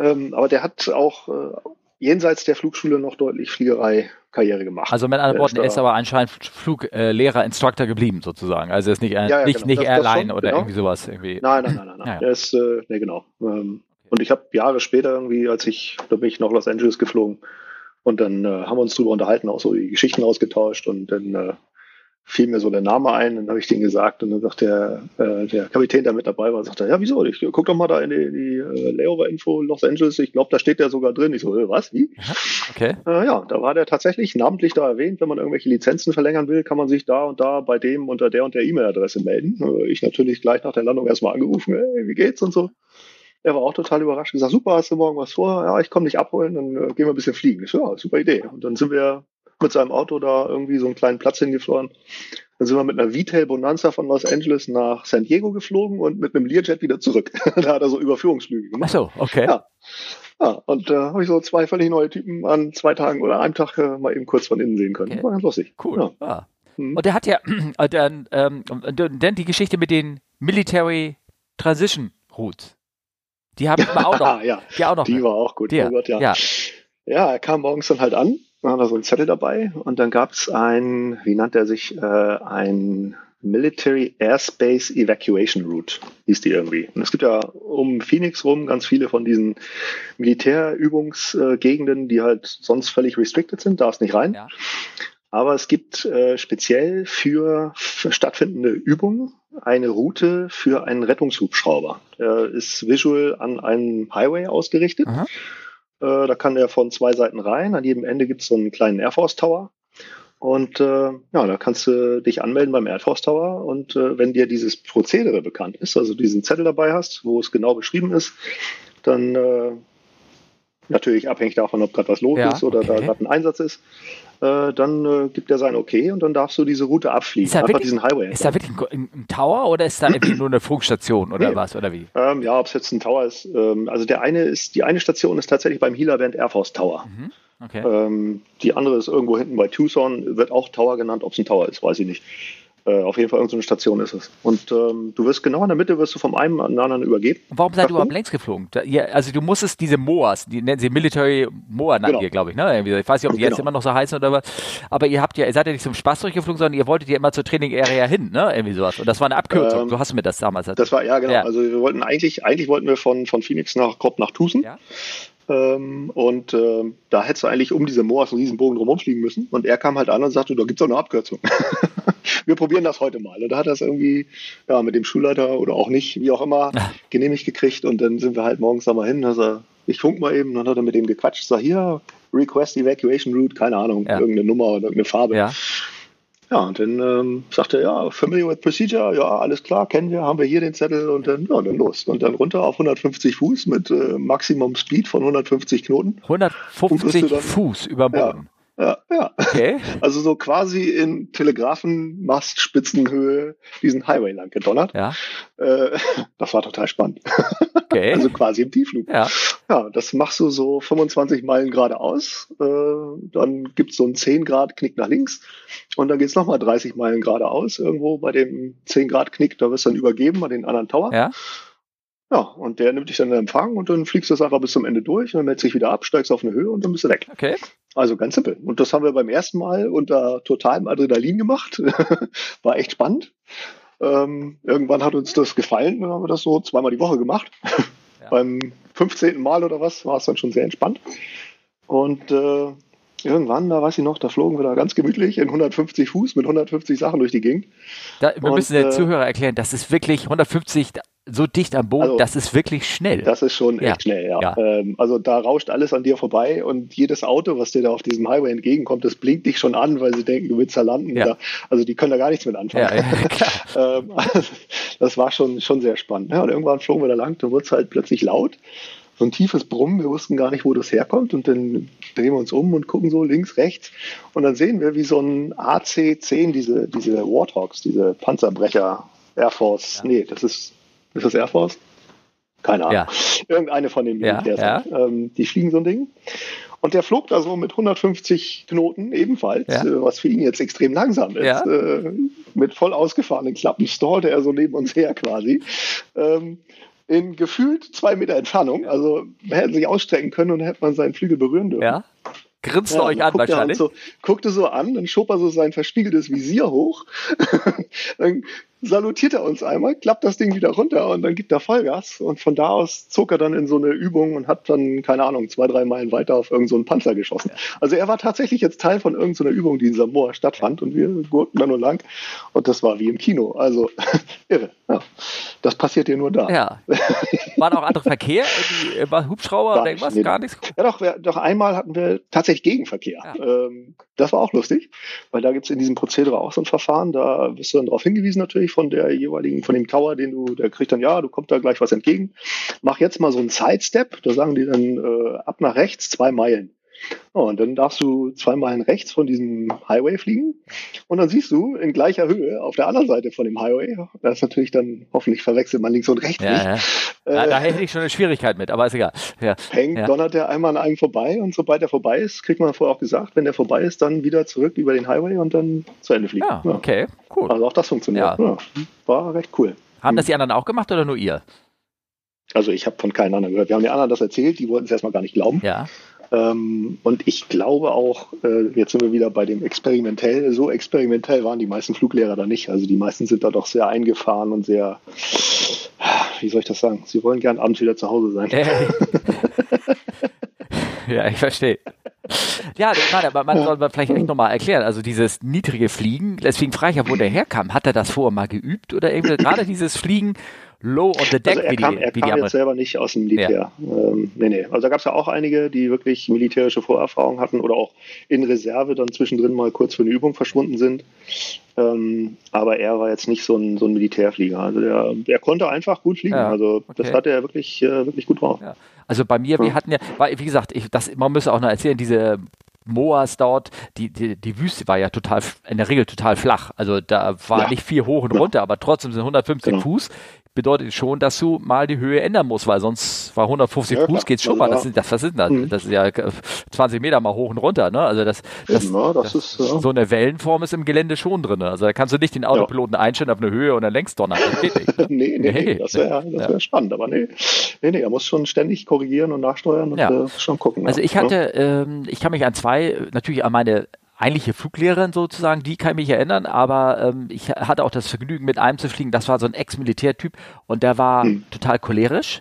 ähm, aber der hat auch äh, jenseits der Flugschule noch deutlich Fliegerei-Karriere gemacht. Also mit anderen Worten, er ist aber anscheinend Fluglehrer, Instructor geblieben sozusagen. Also er ist nicht, äh, ja, nicht, genau. nicht Airline oder genau. irgendwie sowas. Irgendwie. Nein, nein, nein, nein. er ist, äh, ne, genau. Ähm, und ich habe Jahre später irgendwie, als ich, da bin ich nach Los Angeles geflogen und dann äh, haben wir uns drüber unterhalten, auch so die Geschichten ausgetauscht und dann äh, fiel mir so der Name ein, dann habe ich den gesagt und dann sagt der, äh, der Kapitän, der mit dabei war, sagt er, ja, wieso? Ich guck doch mal da in die, die äh, Layover-Info Los Angeles, ich glaube, da steht der sogar drin. Ich so, äh, was, wie? Okay. Äh, ja, da war der tatsächlich namentlich da erwähnt, wenn man irgendwelche Lizenzen verlängern will, kann man sich da und da bei dem unter der und der E-Mail-Adresse melden. Äh, ich natürlich gleich nach der Landung erstmal angerufen, hey, wie geht's und so. Er war auch total überrascht, gesagt, super, hast du morgen was vor? Ja, ich komme dich abholen, dann äh, gehen wir ein bisschen fliegen. Ich so, ja, super Idee. Und dann sind wir mit seinem Auto da irgendwie so einen kleinen Platz hingeflogen. Dann sind wir mit einer V-Tail Bonanza von Los Angeles nach San Diego geflogen und mit einem Learjet wieder zurück. da hat er so Überführungsflüge gemacht. Ach so, okay. Ja. Ja, und da äh, habe ich so zwei völlig neue Typen an zwei Tagen oder einem Tag äh, mal eben kurz von innen sehen können. Okay. War ganz lustig. Cool. Ja. Ah. Mhm. Und der hat ja äh, dann, ähm, dann die Geschichte mit den Military Transition Routes. Die habe ich mal auch noch. ja, die, auch noch die war auch gut. Die, oh Gott, ja. ja. Ja, er kam morgens dann halt an dann hat er so einen Zettel dabei und dann gab es ein, wie nannte er sich, äh, ein Military Airspace Evacuation Route, hieß die irgendwie. Und es gibt ja um Phoenix rum ganz viele von diesen Militärübungsgegenden, die halt sonst völlig restricted sind, darfst nicht rein. Ja. Aber es gibt äh, speziell für, für stattfindende Übungen eine Route für einen Rettungshubschrauber. Der ist visual an einem Highway ausgerichtet. Aha. Äh, da kann er von zwei Seiten rein. An jedem Ende gibt es so einen kleinen Air Force Tower. Und äh, ja, da kannst du dich anmelden beim Air Force Tower. Und äh, wenn dir dieses Prozedere bekannt ist, also diesen Zettel dabei hast, wo es genau beschrieben ist, dann äh, natürlich abhängig davon, ob gerade was los ja, ist oder okay. da gerade ein Einsatz ist, äh, dann äh, gibt er sein Okay und dann darfst du diese Route abfliegen. Ist da Einfach wirklich, diesen Highway. Ist da wirklich ein, ein, Tower oder ist da nur eine Funkstation oder nee. was oder wie? Ähm, ja, ob es jetzt ein Tower ist. Ähm, also der eine ist, die eine Station ist tatsächlich beim Gila Band Air Force Tower. Mhm. Okay. Ähm, die andere ist irgendwo hinten bei Tucson, wird auch Tower genannt. Ob es ein Tower ist, weiß ich nicht. Äh, auf jeden Fall irgendeine Station ist es. Und ähm, du wirst genau in der Mitte, wirst du vom einen an den anderen übergeben. Warum seid ihr überhaupt längs geflogen? Da, ihr, also du musstest diese MOAs, die nennen sie Military MOA, genau. glaube ich. Ne? Ich weiß nicht, ob die genau. jetzt immer noch so heißen oder was. Aber ihr habt ja, ihr seid ja nicht zum Spaß durchgeflogen, sondern ihr wolltet ja immer zur Training Area hin, ne? Irgendwie sowas. Und das war eine Abkürzung. Ähm, du hast mir das damals erzählt. Das war, ja, genau. Ja. Also wir wollten eigentlich, eigentlich wollten wir von, von Phoenix nach Kropp nach Tucson. Ja. Ähm, und äh, da hättest du eigentlich um diese Moas einen riesen Bogen drumherum fliegen müssen. Und er kam halt an und sagte, da gibt's auch eine Abkürzung. wir probieren das heute mal. Und da hat er es irgendwie ja, mit dem Schulleiter oder auch nicht, wie auch immer, genehmigt gekriegt. Und dann sind wir halt morgens da mal hin. Also ich funk mal eben, dann hat er mit dem gequatscht, sag hier, Request Evacuation Route, keine Ahnung, ja. irgendeine Nummer oder irgendeine Farbe. Ja. Ja, und dann ähm, sagte er, ja, familiar with procedure, ja, alles klar, kennen wir, haben wir hier den Zettel und dann, ja, dann los. Und dann runter auf 150 Fuß mit äh, Maximum Speed von 150 Knoten. 150 Fuß über Boden. Ja, ja. Okay. Also so quasi in Telegrafenmastspitzenhöhe diesen Highway lang gedonnert. Ja. Äh, das war total spannend. Okay. Also quasi im Tiefflug. Ja. Ja, das machst du so 25 Meilen geradeaus. Äh, dann gibt's so einen 10 Grad Knick nach links. Und dann geht's nochmal 30 Meilen geradeaus. Irgendwo bei dem 10 Grad Knick, da wirst du dann übergeben an den anderen Tower. Ja. Ja, und der nimmt dich dann in Empfang und dann fliegst du das einfach bis zum Ende durch und dann meldest dich wieder ab, steigst auf eine Höhe und dann bist du weg. Okay. Also ganz simpel. Und das haben wir beim ersten Mal unter totalem Adrenalin gemacht. War echt spannend. Ähm, irgendwann hat uns das gefallen, dann haben wir das so zweimal die Woche gemacht. Ja. beim 15. Mal oder was war es dann schon sehr entspannt. Und äh, irgendwann, da weiß ich noch, da flogen wir da ganz gemütlich in 150 Fuß mit 150 Sachen durch die Gegend. Da, wir und, müssen den äh, Zuhörer erklären, das ist wirklich 150 so dicht am Boden, also, das ist wirklich schnell. Das ist schon ja. echt schnell, ja. ja. Ähm, also da rauscht alles an dir vorbei und jedes Auto, was dir da auf diesem Highway entgegenkommt, das blinkt dich schon an, weil sie denken, du willst da landen. Ja. Da, also die können da gar nichts mit anfangen. ähm, das war schon, schon sehr spannend. Ja, und irgendwann flogen wir da lang, dann wurde es halt plötzlich laut. So ein tiefes Brummen, wir wussten gar nicht, wo das herkommt und dann drehen wir uns um und gucken so links, rechts und dann sehen wir, wie so ein AC-10, diese, diese Warthogs, diese Panzerbrecher Air Force, nee, das ist ist das Air Force? Keine Ahnung. Ja. Irgendeine von den Militärs. Ja, ja. Ähm, die fliegen so ein Ding. Und der flog da so mit 150 Knoten ebenfalls, ja. äh, was für ihn jetzt extrem langsam ist. Ja. Äh, mit voll ausgefahrenen Klappen stallte er so neben uns her quasi. Ähm, in gefühlt zwei Meter Entfernung. Also man hätte sich ausstrecken können und hätte man seinen Flügel berühren dürfen. Ja. Grinst ja, euch an wahrscheinlich. So, guckte so an, dann schob er so sein verspiegeltes Visier hoch. dann salutiert er uns einmal, klappt das Ding wieder runter und dann gibt er Vollgas. Und von da aus zog er dann in so eine Übung und hat dann, keine Ahnung, zwei, drei Meilen weiter auf irgendeinen so Panzer geschossen. Also er war tatsächlich jetzt Teil von irgendeiner so Übung, die in Samoa stattfand und wir gurkten da nur lang. Und das war wie im Kino. Also irre. Ja. Das passiert dir nur da. Ja. Waren auch andere Verkehr? War Hubschrauber oder irgendwas? Nee, Gar nichts? Ja, doch, wir, doch einmal hatten wir tatsächlich Gegenverkehr. Ja. Ähm, das war auch lustig, weil da gibt es in diesem Prozedere auch so ein Verfahren. Da wirst du dann darauf hingewiesen natürlich von der jeweiligen, von dem Tower, den du, der kriegt dann, ja, du kommst da gleich was entgegen. Mach jetzt mal so einen Sidestep, da sagen die dann äh, ab nach rechts zwei Meilen. Oh, und dann darfst du zwei Meilen rechts von diesem Highway fliegen und dann siehst du in gleicher Höhe auf der anderen Seite von dem Highway, da ist natürlich dann, hoffentlich verwechselt man links und rechts ja, nicht. Ja. Äh, da hätte ich schon eine Schwierigkeit mit, aber ist egal. Ja. Hängt, ja. donnert der einmal an einem vorbei und sobald er vorbei ist, kriegt man vorher auch gesagt, wenn der vorbei ist, dann wieder zurück über den Highway und dann zu Ende fliegen. Ja, okay, cool. Also auch das funktioniert. War recht cool. Haben das die anderen auch gemacht oder nur ihr? Also ich habe von keinen anderen gehört. Wir haben den anderen das erzählt, die wollten es erstmal gar nicht glauben. Ja. Ähm, und ich glaube auch, äh, jetzt sind wir wieder bei dem experimentell, so experimentell waren die meisten Fluglehrer da nicht. Also die meisten sind da doch sehr eingefahren und sehr, wie soll ich das sagen? Sie wollen gern abends wieder zu Hause sein. ja, ich verstehe. Ja, meine, aber man soll vielleicht echt nochmal erklären. Also dieses niedrige Fliegen, deswegen frage ich ja, wo der herkam. Hat er das vorher mal geübt oder irgendwie gerade dieses Fliegen low on the deck? Also er kam, die, er kam jetzt selber nicht aus dem Militär. Ja. Ähm, nee, nee. Also da gab es ja auch einige, die wirklich militärische Vorerfahrung hatten oder auch in Reserve dann zwischendrin mal kurz für eine Übung verschwunden sind. Ähm, aber er war jetzt nicht so ein, so ein Militärflieger. Also der, der konnte einfach gut fliegen. Ja, also okay. das hatte er wirklich, äh, wirklich gut drauf. Ja. Also bei mir, wir hatten ja, wie gesagt, ich, das, man müsste auch noch erzählen, diese Moas dort, die, die, die Wüste war ja total, in der Regel total flach. Also da war ja. nicht viel hoch und runter, aber trotzdem sind 150 genau. Fuß bedeutet schon, dass du mal die Höhe ändern musst, weil sonst bei 150 ja, Fuß geht es schon mal. Das, sind, das, was sind das? Mhm. das ist ja 20 Meter mal hoch und runter. Ne? Also das, das, ja, das, ist, ja. so eine Wellenform ist im Gelände schon drin. Also da kannst du nicht den Autopiloten einstellen auf eine Höhe und dann längst donnern. Das geht nicht. Ne? nee, nee, nee, das wäre wär spannend, aber nee. Nee, nee, er muss schon ständig korrigieren und nachsteuern und äh, schon gucken. Also ich hatte, ähm, ich kann mich an zwei, natürlich an meine eigentliche Fluglehrerin sozusagen, die kann mich erinnern, aber ähm, ich hatte auch das Vergnügen, mit einem zu fliegen. Das war so ein Ex-Militärtyp und der war hm. total cholerisch.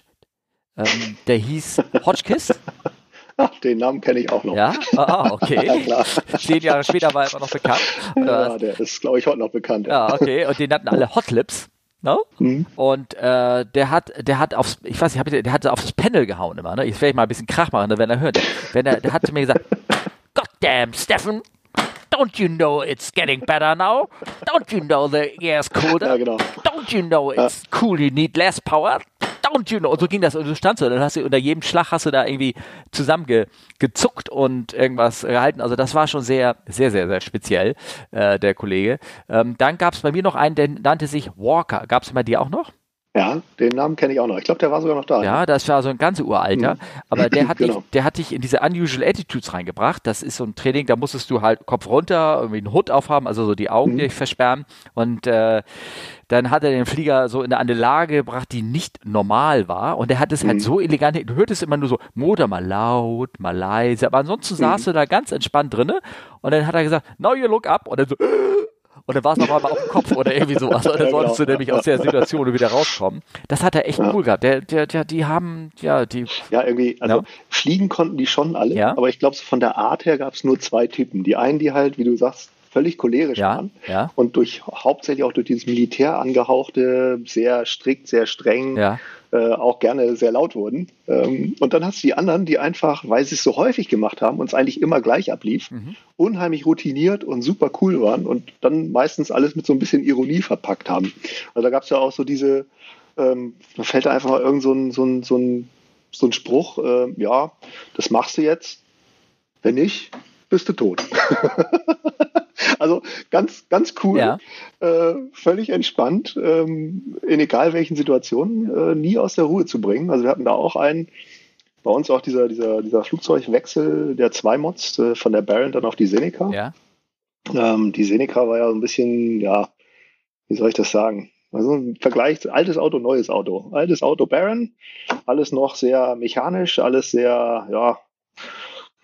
Ähm, der hieß Hotchkiss. Ach, den Namen kenne ich auch noch. Ja? Ah, okay. ja, Zehn Jahre später war er immer noch bekannt. Ja, der ist, glaube ich, heute noch bekannt. Ja. ja, okay. Und den hatten alle Hotlips. No? Mhm. Und äh, der hat, der hat aufs, ich weiß nicht, der hat aufs Panel gehauen immer. Ne? Jetzt werde ich mal ein bisschen Krach machen, wenn er hört. Wenn er, der hat zu mir gesagt, God damn, Steffen, Don't you know it's getting better now? Don't you know the air's colder? Ja, genau. Don't you know it's ja. cool, you need less power? Don't you know? Und so ging das. Und du standst so, dann hast du unter jedem Schlag hast du da irgendwie zusammengezuckt und irgendwas gehalten. Also das war schon sehr, sehr, sehr, sehr speziell, äh, der Kollege. Ähm, dann gab es bei mir noch einen, der nannte sich Walker. Gab es bei dir auch noch? Ja, den Namen kenne ich auch noch. Ich glaube, der war sogar noch da. Ja, das war so ein ganz uralter. Mhm. Aber der hat, genau. dich, der hat dich in diese Unusual Attitudes reingebracht. Das ist so ein Training, da musstest du halt Kopf runter, irgendwie einen Hut aufhaben, also so die Augen mhm. versperren. Und äh, dann hat er den Flieger so in eine Lage gebracht, die nicht normal war. Und er hat es halt mhm. halt so elegant, du hörtest immer nur so, Motor mal laut, mal leise. Aber ansonsten mhm. saß du da ganz entspannt drinne. Und dann hat er gesagt, now you look up. Und dann so, und dann war es noch einmal auf dem Kopf oder irgendwie sowas. Und dann solltest du nämlich aus der Situation wieder rauskommen. Das hat er echt cool gehabt. Der, der, der, die haben, ja, die. Ja, irgendwie, also ja. fliegen konnten die schon alle, ja. aber ich glaube, von der Art her gab es nur zwei Typen. Die einen, die halt, wie du sagst, völlig cholerisch ja, waren ja. und durch hauptsächlich auch durch dieses Militär angehauchte, sehr strikt, sehr streng, ja. äh, auch gerne sehr laut wurden. Ähm, und dann hast du die anderen, die einfach, weil sie es so häufig gemacht haben und es eigentlich immer gleich ablief, mhm. unheimlich routiniert und super cool waren und dann meistens alles mit so ein bisschen Ironie verpackt haben. Also da gab es ja auch so diese, ähm, da fällt da einfach mal irgend so ein, so ein, so ein, so ein Spruch, äh, ja, das machst du jetzt, wenn nicht, bist du tot. also ganz, ganz cool, ja. äh, völlig entspannt, ähm, in egal welchen Situationen, äh, nie aus der Ruhe zu bringen. Also wir hatten da auch einen, bei uns auch dieser, dieser, dieser Flugzeugwechsel der zwei Mods äh, von der Baron dann auf die Seneca. Ja. Ähm, die Seneca war ja so ein bisschen, ja, wie soll ich das sagen? Also im Vergleich altes Auto, neues Auto. Altes Auto Baron, alles noch sehr mechanisch, alles sehr, ja,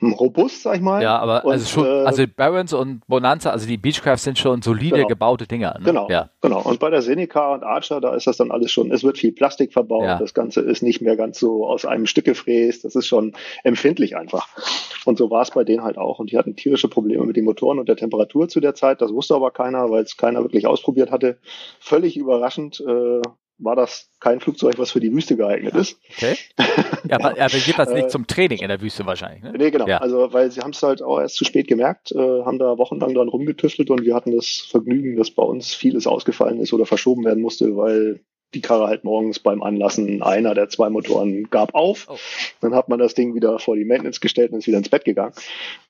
robust, sag ich mal. Ja, aber und, also schon, äh, also Barons und Bonanza, also die Beechcraft sind schon solide genau. gebaute Dinger. Ne? Genau, ja. genau. Und bei der Seneca und Archer, da ist das dann alles schon, es wird viel Plastik verbaut, ja. das Ganze ist nicht mehr ganz so aus einem Stück gefräst, das ist schon empfindlich einfach. Und so war es bei denen halt auch. Und die hatten tierische Probleme mit den Motoren und der Temperatur zu der Zeit, das wusste aber keiner, weil es keiner wirklich ausprobiert hatte. Völlig überraschend äh, war das kein Flugzeug, was für die Wüste geeignet ist. Okay. Ja, aber, aber geht das nicht äh, zum Training in der Wüste wahrscheinlich, ne? Nee, genau. Ja. Also, weil sie haben es halt auch erst zu spät gemerkt, äh, haben da wochenlang dran rumgetüftelt und wir hatten das Vergnügen, dass bei uns vieles ausgefallen ist oder verschoben werden musste, weil die Karre halt morgens beim Anlassen einer der zwei Motoren gab auf. Oh. Dann hat man das Ding wieder vor die Maintenance gestellt und ist wieder ins Bett gegangen.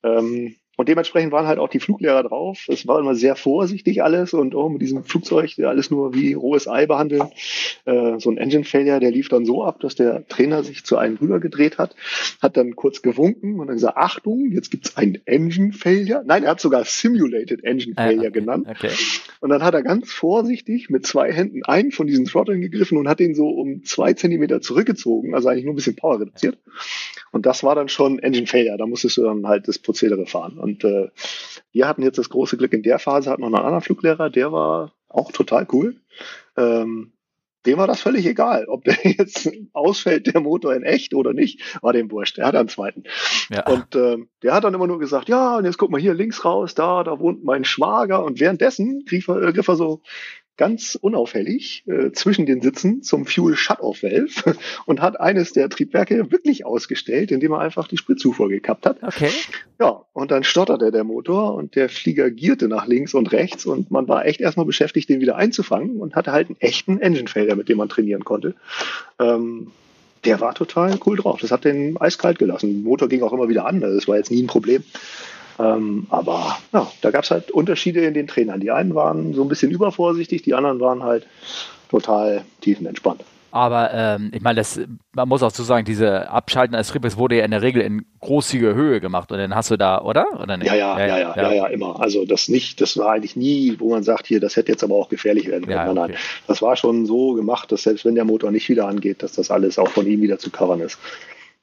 Ähm, und dementsprechend waren halt auch die Fluglehrer drauf. Es war immer sehr vorsichtig alles und oh, mit diesem Flugzeug alles nur wie rohes Ei behandeln. Äh, so ein Engine Failure, der lief dann so ab, dass der Trainer sich zu einem rüber gedreht hat, hat dann kurz gewunken und dann gesagt, Achtung, jetzt gibt's ein Engine Failure. Nein, er hat sogar Simulated Engine ah, Failure okay, genannt. Okay. Und dann hat er ganz vorsichtig mit zwei Händen einen von diesen Throtteln gegriffen und hat ihn so um zwei Zentimeter zurückgezogen, also eigentlich nur ein bisschen Power reduziert. Und das war dann schon Engine Failure. Da musstest du dann halt das Prozedere fahren. Und äh, wir hatten jetzt das große Glück, in der Phase hatten wir noch einen anderen Fluglehrer, der war auch total cool. Ähm, dem war das völlig egal, ob der jetzt ausfällt, der Motor in echt oder nicht, war dem wurscht. Er hat einen zweiten. Ja. Und äh, der hat dann immer nur gesagt, ja, und jetzt guck mal hier links raus, da, da wohnt mein Schwager. Und währenddessen griff er, griff er so ganz unauffällig äh, zwischen den Sitzen zum Fuel Shut-off Valve und hat eines der Triebwerke wirklich ausgestellt, indem er einfach die Spritzufuhr gekappt hat. Okay. Ja, und dann stotterte der Motor und der Flieger gierte nach links und rechts und man war echt erstmal beschäftigt, den wieder einzufangen und hatte halt einen echten Engine Failure, mit dem man trainieren konnte. Ähm, der war total cool drauf. Das hat den eiskalt gelassen. Der Motor ging auch immer wieder an. Das war jetzt nie ein Problem. Ähm, aber ja, da gab es halt Unterschiede in den Trainern. Die einen waren so ein bisschen übervorsichtig, die anderen waren halt total tiefenentspannt. Aber ähm, ich meine, das, man muss auch so sagen, diese Abschalten als Triebwerk wurde ja in der Regel in großzügiger Höhe gemacht und dann hast du da, oder? oder nicht? Ja, ja, ja, ja, ja, ja, immer. Also das nicht, das war eigentlich nie, wo man sagt, hier, das hätte jetzt aber auch gefährlich werden können. Ja, okay. Nein, das war schon so gemacht, dass selbst wenn der Motor nicht wieder angeht, dass das alles auch von ihm wieder zu covern ist.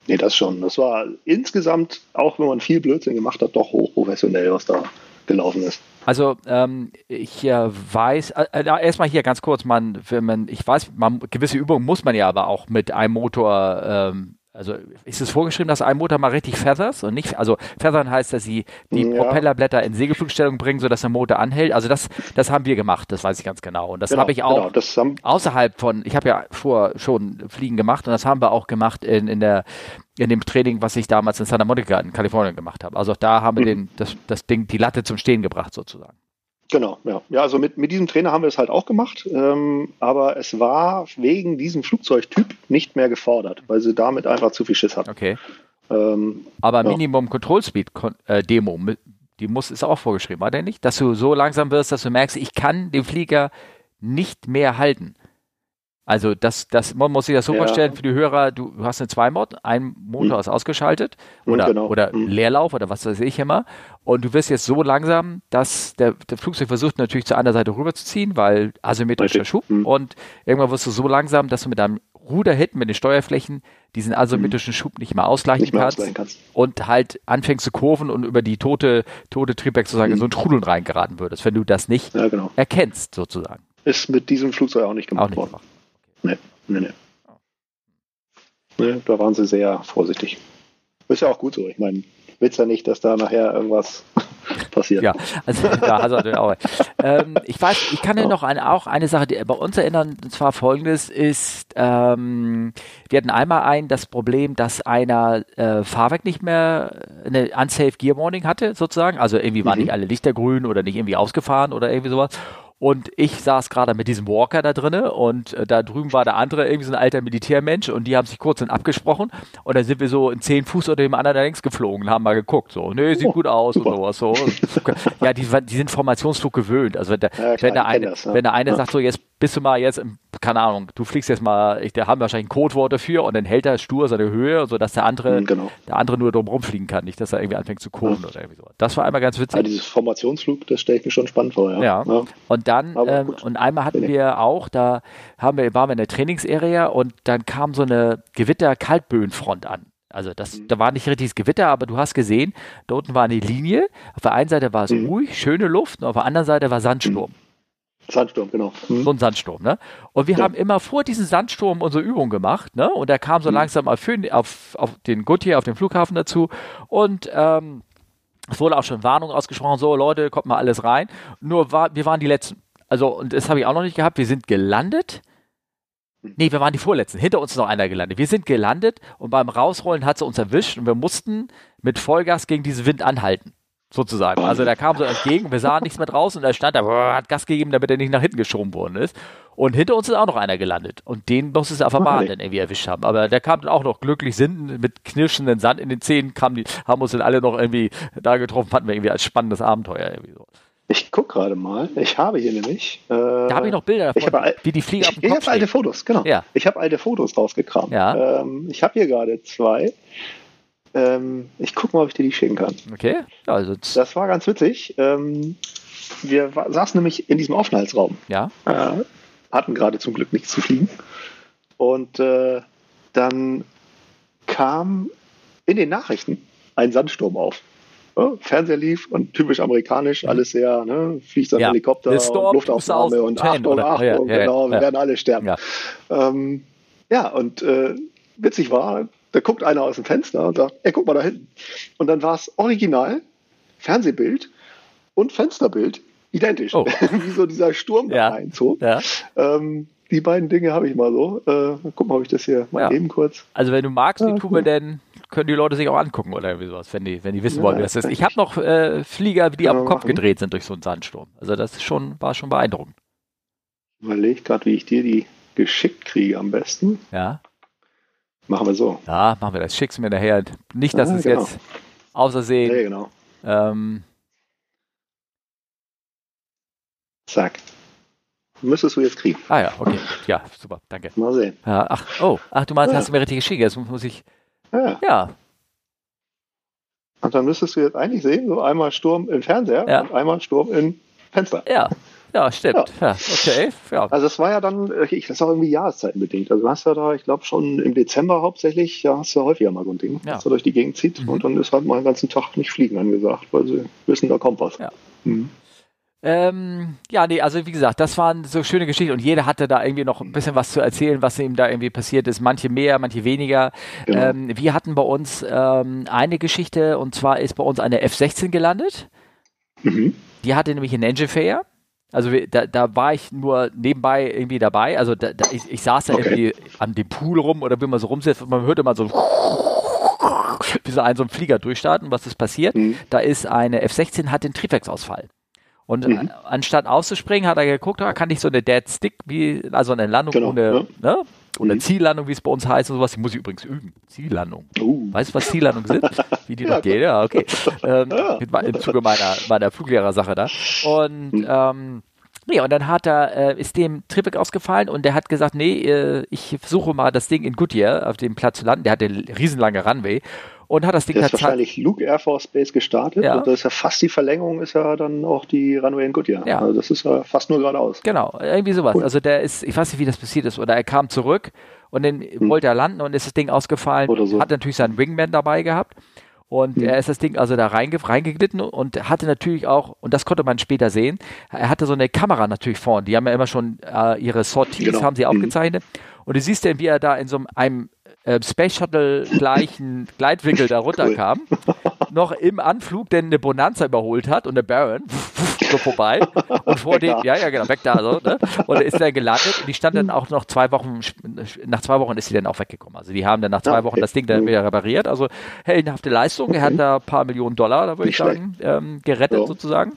Nee, das schon. Das war insgesamt, auch wenn man viel Blödsinn gemacht hat, doch hochprofessionell, was da gelaufen ist. Also ähm, ich äh, weiß, äh, äh, erstmal hier ganz kurz, man, man, ich weiß, man, gewisse Übungen muss man ja aber auch mit einem Motor ähm, also ist es vorgeschrieben, dass ein Motor mal richtig feathers und nicht, also feathern heißt, dass sie die ja. Propellerblätter in Segelflugstellung bringen, sodass der Motor anhält. Also das, das haben wir gemacht, das weiß ich ganz genau. Und das genau, habe ich auch genau, außerhalb von, ich habe ja vor schon Fliegen gemacht und das haben wir auch gemacht in, in der in dem Training, was ich damals in Santa Monica in Kalifornien gemacht habe. Also auch da haben wir mhm. den, das, das Ding, die Latte zum Stehen gebracht sozusagen. Genau, ja. Ja, also mit, mit diesem Trainer haben wir es halt auch gemacht, ähm, aber es war wegen diesem Flugzeugtyp nicht mehr gefordert, weil sie damit einfach zu viel Schiss hatten. Okay. Ähm, aber ja. Minimum Control Speed äh, Demo, die muss ist auch vorgeschrieben, war der nicht? Dass du so langsam wirst, dass du merkst, ich kann den Flieger nicht mehr halten. Also das, das, man muss sich das so ja. vorstellen für die Hörer, du hast eine Zweimod, ein Motor hm. ist ausgeschaltet hm, oder, genau. oder hm. Leerlauf oder was weiß ich immer und du wirst jetzt so langsam, dass der, der Flugzeug versucht natürlich zur anderen Seite rüberzuziehen, weil asymmetrischer Schub hm. und irgendwann wirst du so langsam, dass du mit deinem Ruder hinten mit den Steuerflächen diesen asymmetrischen Schub nicht mehr ausgleichen, nicht mehr kannst, kannst, und halt anfängst zu kurven und über die tote, tote Triebwerk sozusagen in so ein Trudeln reingeraten würdest, wenn du das nicht ja, genau. erkennst sozusagen. Ist mit diesem Flugzeug auch nicht gemacht auch nicht worden. Gemacht. Nee, nee, nee. nee. Da waren sie sehr vorsichtig. Ist ja auch gut so. Ich meine, willst ja nicht, dass da nachher irgendwas passiert. Ja, also da hast du natürlich auch. ähm, ich weiß, ich kann dir noch eine, auch eine Sache die bei uns erinnern, und zwar folgendes ist, ähm, wir hatten einmal ein, das Problem, dass einer äh, Fahrwerk nicht mehr eine unsafe Gear Warning hatte, sozusagen. Also irgendwie waren mhm. nicht alle Lichter grün oder nicht irgendwie ausgefahren oder irgendwie sowas. Und ich saß gerade mit diesem Walker da drinne und äh, da drüben war der andere, irgendwie so ein alter Militärmensch und die haben sich kurz dann abgesprochen und dann sind wir so in zehn Fuß unter dem anderen da links geflogen, haben mal geguckt, so, nee, sieht oh, gut aus super. und sowas, so. ja, die, die sind Formationsflug gewöhnt. Also wenn der, ja, klar, wenn der eine, das, ja. wenn der eine ja. sagt so, jetzt bist du mal jetzt, keine Ahnung, du fliegst jetzt mal, ich, der haben wahrscheinlich ein Codewort dafür und dann hält er stur seine Höhe, sodass der andere, mhm, genau. der andere nur drum rumfliegen kann, nicht, dass er irgendwie anfängt zu coden ja. oder irgendwie so. Das war einmal ganz witzig. Ja, dieses Formationsflug, das stelle ich mir schon spannend vor, ja. Ja. ja. Und dann, ähm, und einmal hatten wir auch, da haben wir, waren wir in der Trainingsarea und dann kam so eine Gewitter-Kaltböenfront an. Also das, mhm. da war nicht richtiges Gewitter, aber du hast gesehen, da unten war eine Linie. Auf der einen Seite war es mhm. ruhig, schöne Luft und auf der anderen Seite war Sandsturm. Sandsturm, genau. Mhm. So ein Sandsturm, ne? Und wir ja. haben immer vor diesem Sandsturm unsere Übung gemacht, ne? Und er kam so mhm. langsam auf, auf, auf den Gutier, auf den Flughafen dazu. Und ähm, es wurde auch schon Warnung ausgesprochen, so Leute, kommt mal alles rein. Nur war, wir waren die Letzten. Also, und das habe ich auch noch nicht gehabt. Wir sind gelandet. Mhm. Nee, wir waren die Vorletzten. Hinter uns ist noch einer gelandet. Wir sind gelandet und beim Rausrollen hat sie uns erwischt und wir mussten mit Vollgas gegen diesen Wind anhalten sozusagen. Also der kam so entgegen, wir sahen nichts mehr draußen und er stand da, hat Gas gegeben, damit er nicht nach hinten geschoben worden ist. Und hinter uns ist auch noch einer gelandet. Und den muss es auf der Bahn dann irgendwie erwischt haben. Aber der kam dann auch noch glücklich sinnend mit knirschenden Sand in den Zähnen, kamen die, haben uns dann alle noch irgendwie da getroffen, fanden wir irgendwie als spannendes Abenteuer irgendwie so. Ich gucke gerade mal. Ich habe hier nämlich. Äh, da habe ich noch Bilder davon, habe, wie die Flieger ich, auf dem Kopf Ich habe alte Fotos, genau. Ja. Ich habe alte Fotos rausgekramt. Ja. Ähm, ich habe hier gerade zwei. Ähm, ich gucke mal, ob ich dir die schicken kann. Okay. Also das war ganz witzig. Ähm, wir saßen nämlich in diesem Aufenthaltsraum. Ja. Äh, hatten gerade zum Glück nichts zu fliegen. Und äh, dann kam in den Nachrichten ein Sandsturm auf. Ja, Fernseher lief und typisch amerikanisch, alles sehr, ne, fliegt ein ja. Helikopter, Luftaufnahme und Achtung, Achtung, ja, genau, wir werden alle sterben. Ja, ähm, und äh, witzig war, da guckt einer aus dem Fenster und sagt, ey, guck mal da hinten. Und dann war es original, Fernsehbild und Fensterbild identisch. Oh. Wie so dieser Sturm da reinzog. Ja. Ähm, die beiden Dinge habe ich mal so. Äh, guck mal, ob ich das hier mal ja. eben kurz. Also wenn du magst, wie tun wir denn, können die Leute sich auch angucken oder irgendwie sowas, wenn die, wenn die wissen ja, wollen, wie das ist. Ich habe noch äh, Flieger, die am Kopf machen. gedreht sind durch so einen Sandsturm. Also das schon, war schon beeindruckend. Ich überlege gerade, wie ich dir die geschickt kriege am besten. Ja. Machen wir so. Ja, machen wir das. Schick's mir nachher. Nicht, dass ah, es genau. jetzt außersehen. Ja, genau. Ähm, Zack. Müsstest du jetzt kriegen. Ah ja, okay. Ja, super, danke. Mal sehen. Ja, ach, oh, ach, du meinst, ja. hast du mir richtig geschickt. Jetzt muss ich. Ja. ja. Und dann müsstest du jetzt eigentlich sehen, so einmal Sturm im Fernseher und einmal Sturm im Fenster. Ja, ja, stimmt. Ja. ja. okay. Ja. Also es war ja dann, ich, das auch irgendwie jahreszeitenbedingt. Also du hast ja da, ich glaube schon im Dezember hauptsächlich, ja, hast du ja häufiger mal so ein Ding, ja. dass er durch die Gegend zieht mhm. und dann ist halt mal den ganzen Tag nicht fliegen angesagt, weil sie wissen, da kommt was. Ja. Mhm. Ähm, ja, nee, also wie gesagt, das waren so schöne Geschichten und jeder hatte da irgendwie noch ein bisschen was zu erzählen, was ihm da irgendwie passiert ist. Manche mehr, manche weniger. Genau. Ähm, wir hatten bei uns ähm, eine Geschichte und zwar ist bei uns eine F-16 gelandet. Mhm. Die hatte nämlich einen Engine Fair. Also da, da war ich nur nebenbei irgendwie dabei. Also da, da, ich, ich saß da okay. irgendwie an dem Pool rum oder wie man so rumsetzt und man hörte mal so wie so ein, so ein Flieger durchstarten, was ist passiert. Mhm. Da ist eine F-16 hat den Triebwerksausfall. Und mhm. anstatt auszuspringen, hat er geguckt, da kann ich so eine Dead Stick, wie, also eine Landung genau, ohne, ja. ne? Oder mhm. Ziellandung, wie es bei uns heißt und sowas, die muss ich übrigens üben. Ziellandung. Uh. Weißt du, was Ziellandungen sind? Wie die ja, noch geht? Ja, okay. Ähm, ja. Im Zuge meiner, meiner Fluglehrersache da. Und mhm. ähm, Nee, und dann hat er, äh, ist dem Trippek ausgefallen und der hat gesagt, nee, äh, ich versuche mal das Ding in Goodyear auf dem Platz zu landen. Der hatte eine riesenlange Runway und hat das Ding das ist wahrscheinlich Luke Air Force Base gestartet ja. und das ist ja fast die Verlängerung, ist ja dann auch die Runway in Goodyear. Ja. Also das ist ja fast nur geradeaus. Genau, irgendwie sowas. Cool. Also der ist, ich weiß nicht, wie das passiert ist, oder er kam zurück und dann hm. wollte er landen und ist das Ding ausgefallen. Oder so. Hat natürlich seinen Wingman dabei gehabt. Und hm. er ist das Ding also da reinge reingeglitten und hatte natürlich auch, und das konnte man später sehen, er hatte so eine Kamera natürlich vorne. Die haben ja immer schon äh, ihre Sorties, genau. haben sie hm. aufgezeichnet. Mhm. Und du siehst dann, wie er da in so einem äh, Space Shuttle gleichen Gleitwinkel da runterkam, cool. noch im Anflug denn eine Bonanza überholt hat und der Baron so vorbei und vor dem, ja, ja, genau, weg da so, ne? Und er ist dann gelandet und die stand dann auch noch zwei Wochen, nach zwei Wochen ist sie dann auch weggekommen. Also die haben dann nach zwei okay. Wochen das Ding dann wieder repariert. Also heldenhafte Leistung. Okay. Er hat da ein paar Millionen Dollar, da würde ich sagen, ähm, gerettet so. sozusagen.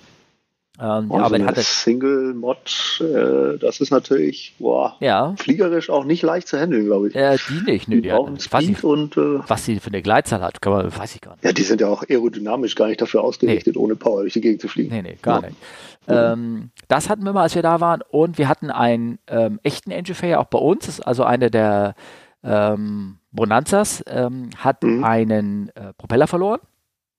Ähm, ja, aber hatte Single Mod, äh, das ist natürlich boah, ja. fliegerisch auch nicht leicht zu handeln, glaube ich. Äh, die nicht, nö, die, die brauchen Speed ich, und äh, was die für eine Gleitzahl hat, kann man, weiß ich gar nicht. Ja, die sind ja auch aerodynamisch gar nicht dafür ausgerichtet, nee. ohne Power durch die Gegend zu fliegen. Nee, nee, gar ja. nicht. Ähm, das hatten wir mal, als wir da waren und wir hatten einen ähm, echten Engine Fair auch bei uns, also eine der ähm, Bonanzas, ähm, hat mhm. einen äh, Propeller verloren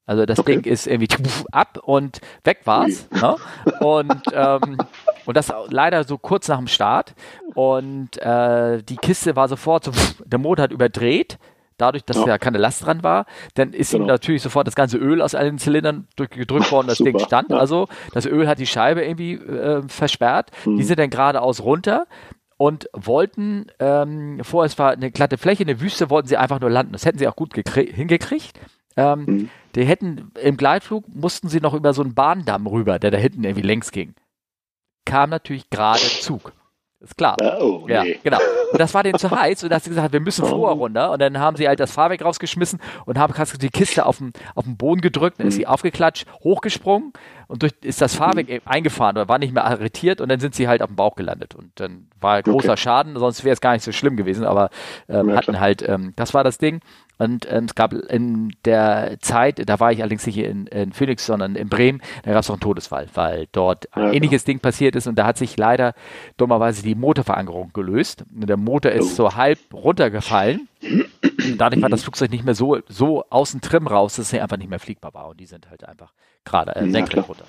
also das okay. Ding ist irgendwie ab und weg war's. Ne? Und, ähm, und das leider so kurz nach dem Start. Und äh, die Kiste war sofort so, der Motor hat überdreht. dadurch, dass ja. ja keine Last dran war. Dann ist genau. ihm natürlich sofort das ganze Öl aus allen Zylindern gedrückt worden, das Ding stand. Ja. Also das Öl hat die Scheibe irgendwie äh, versperrt. Mhm. Die sind dann geradeaus runter und wollten, ähm, vorher es war eine glatte Fläche, eine Wüste, wollten sie einfach nur landen. Das hätten sie auch gut hingekriegt. Ähm, mhm. Die hätten im Gleitflug mussten sie noch über so einen Bahndamm rüber, der da hinten irgendwie längs ging. Kam natürlich gerade Zug. Ist klar. Oh, ja, nee. genau. Und das war denen zu heiß und da hat sie gesagt, wir müssen oh. vorher runter. Und dann haben sie halt das Fahrwerk rausgeschmissen und haben die Kiste auf den, auf den Boden gedrückt, dann ist sie mhm. aufgeklatscht, hochgesprungen und durch ist das Fahrwerk mhm. eingefahren oder war nicht mehr arretiert und dann sind sie halt auf dem Bauch gelandet. Und dann war großer okay. Schaden, sonst wäre es gar nicht so schlimm gewesen, aber ähm, ja, hatten halt, ähm, das war das Ding. Und ähm, es gab in der Zeit, da war ich allerdings nicht in, in Phoenix, sondern in Bremen, da gab es noch einen Todesfall, weil dort ein ja, ähnliches genau. Ding passiert ist und da hat sich leider dummerweise die Motorverankerung gelöst. Der Motor ist oh. so halb runtergefallen. Und dadurch war das Flugzeug nicht mehr so, so aus dem Trim raus, dass es einfach nicht mehr fliegbar war. Und die sind halt einfach gerade äh, senkrecht runter.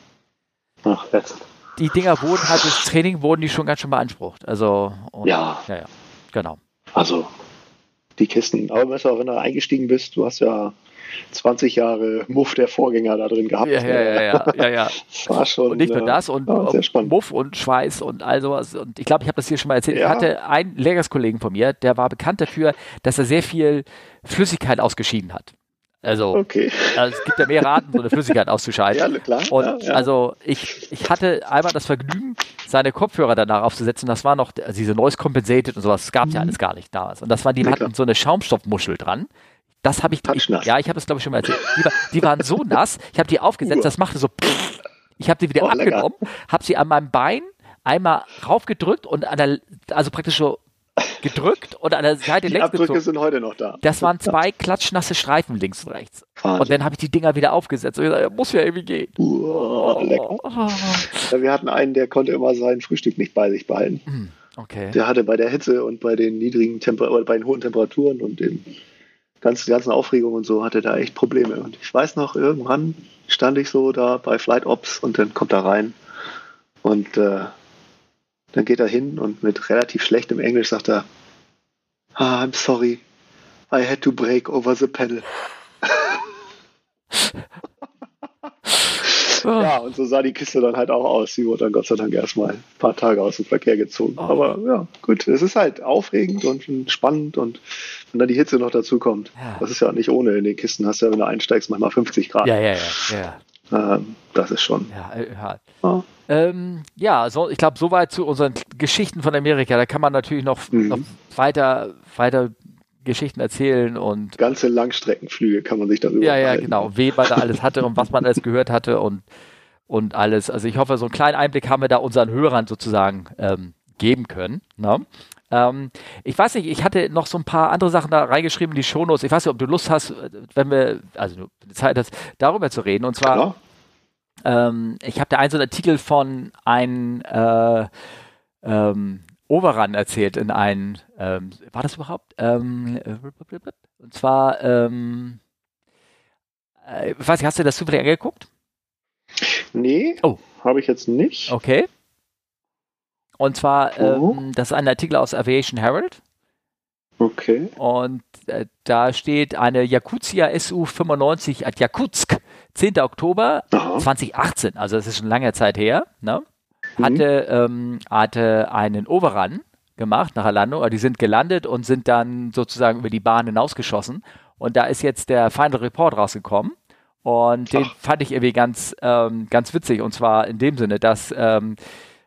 Ach, jetzt. Die Dinger wurden halt durch Training wurden die schon ganz schön beansprucht. Also und, ja. ja, ja, genau. Also die Kisten. Aber du, wenn du eingestiegen bist, du hast ja 20 Jahre Muff der Vorgänger da drin gehabt. Ja, ja, ja, ja. ja, ja. War schon, und nicht nur das und ja, Muff und Schweiß und all sowas. Und ich glaube, ich habe das hier schon mal erzählt. Ja. Ich hatte einen Lehrerskollegen von mir, der war bekannt dafür, dass er sehr viel Flüssigkeit ausgeschieden hat. Also, okay. also, es gibt ja mehr Arten, so eine Flüssigkeit auszuscheiden. Ja, klar. Und ja, ja. also ich, ich hatte einmal das Vergnügen, seine Kopfhörer danach aufzusetzen. Das war noch also diese Noise Compensated und sowas. Das gab mhm. ja alles gar nicht damals. Und das waren, die nee, hatten so eine Schaumstoffmuschel dran. Das habe ich, ich, ja, ich habe es glaube ich schon mal erzählt. Die, war, die, waren so nass. Ich habe die aufgesetzt. Das machte so. Pff, ich habe die wieder oh, abgenommen, habe sie an meinem Bein einmal raufgedrückt und an der, also praktisch so gedrückt und an der Seite die längs Abdrücke gezogen. sind heute noch da. Das waren zwei klatschnasse Streifen links und rechts. Wahnsinn. Und dann habe ich die Dinger wieder aufgesetzt und gesagt, muss ja irgendwie gehen. Oh, lecker. Oh. Ja, wir hatten einen, der konnte immer sein Frühstück nicht bei sich behalten. Hm, okay. Der hatte bei der Hitze und bei den niedrigen Temper bei den hohen Temperaturen und den ganzen, ganzen Aufregungen und so hatte da echt Probleme. Und ich weiß noch, irgendwann stand ich so da bei Flight Ops und dann kommt er rein und äh, dann geht er hin und mit relativ schlechtem Englisch sagt er, ah, I'm sorry, I had to break over the panel. ja, und so sah die Kiste dann halt auch aus. Sie wurde dann Gott sei Dank erstmal ein paar Tage aus dem Verkehr gezogen. Oh. Aber ja, gut, es ist halt aufregend und spannend und wenn dann die Hitze noch dazu kommt. Ja. Das ist ja nicht ohne. In den Kisten hast du ja, wenn du einsteigst, manchmal 50 Grad. Ja, ja, ja. ja. Ähm, das ist schon. Ja, äh, ja. ja. Ähm, ja, so, ich glaube, soweit zu unseren Geschichten von Amerika. Da kann man natürlich noch, mhm. noch weiter, weiter Geschichten erzählen und. Ganze Langstreckenflüge kann man sich darüber Ja, ja, genau. Wen man da alles hatte und was man alles gehört hatte und, und alles. Also ich hoffe, so einen kleinen Einblick haben wir da unseren Hörern sozusagen ähm, geben können. Ne? Ähm, ich weiß nicht, ich hatte noch so ein paar andere Sachen da reingeschrieben, die Shownotes. Ich weiß nicht, ob du Lust hast, wenn wir, also Zeit hast, darüber zu reden. Und zwar, ähm, ich habe da einen so einen Artikel von einem äh, ähm, Overrun erzählt in einem, ähm, war das überhaupt? Ähm, und zwar, ähm, äh, weiß ich, hast du das zufällig angeguckt? Nee, oh. habe ich jetzt nicht. Okay. Und zwar, oh. ähm, das ist ein Artikel aus Aviation Herald. Okay. Und äh, da steht eine Yakutia SU-95 at Jakutsk, 10. Oktober Aha. 2018, also das ist schon lange Zeit her, ne? hatte, mhm. ähm, hatte einen Overrun gemacht nach der Landung, die sind gelandet und sind dann sozusagen über die Bahn hinausgeschossen. Und da ist jetzt der Final Report rausgekommen. Und den Ach. fand ich irgendwie ganz, ähm, ganz witzig. Und zwar in dem Sinne, dass ähm,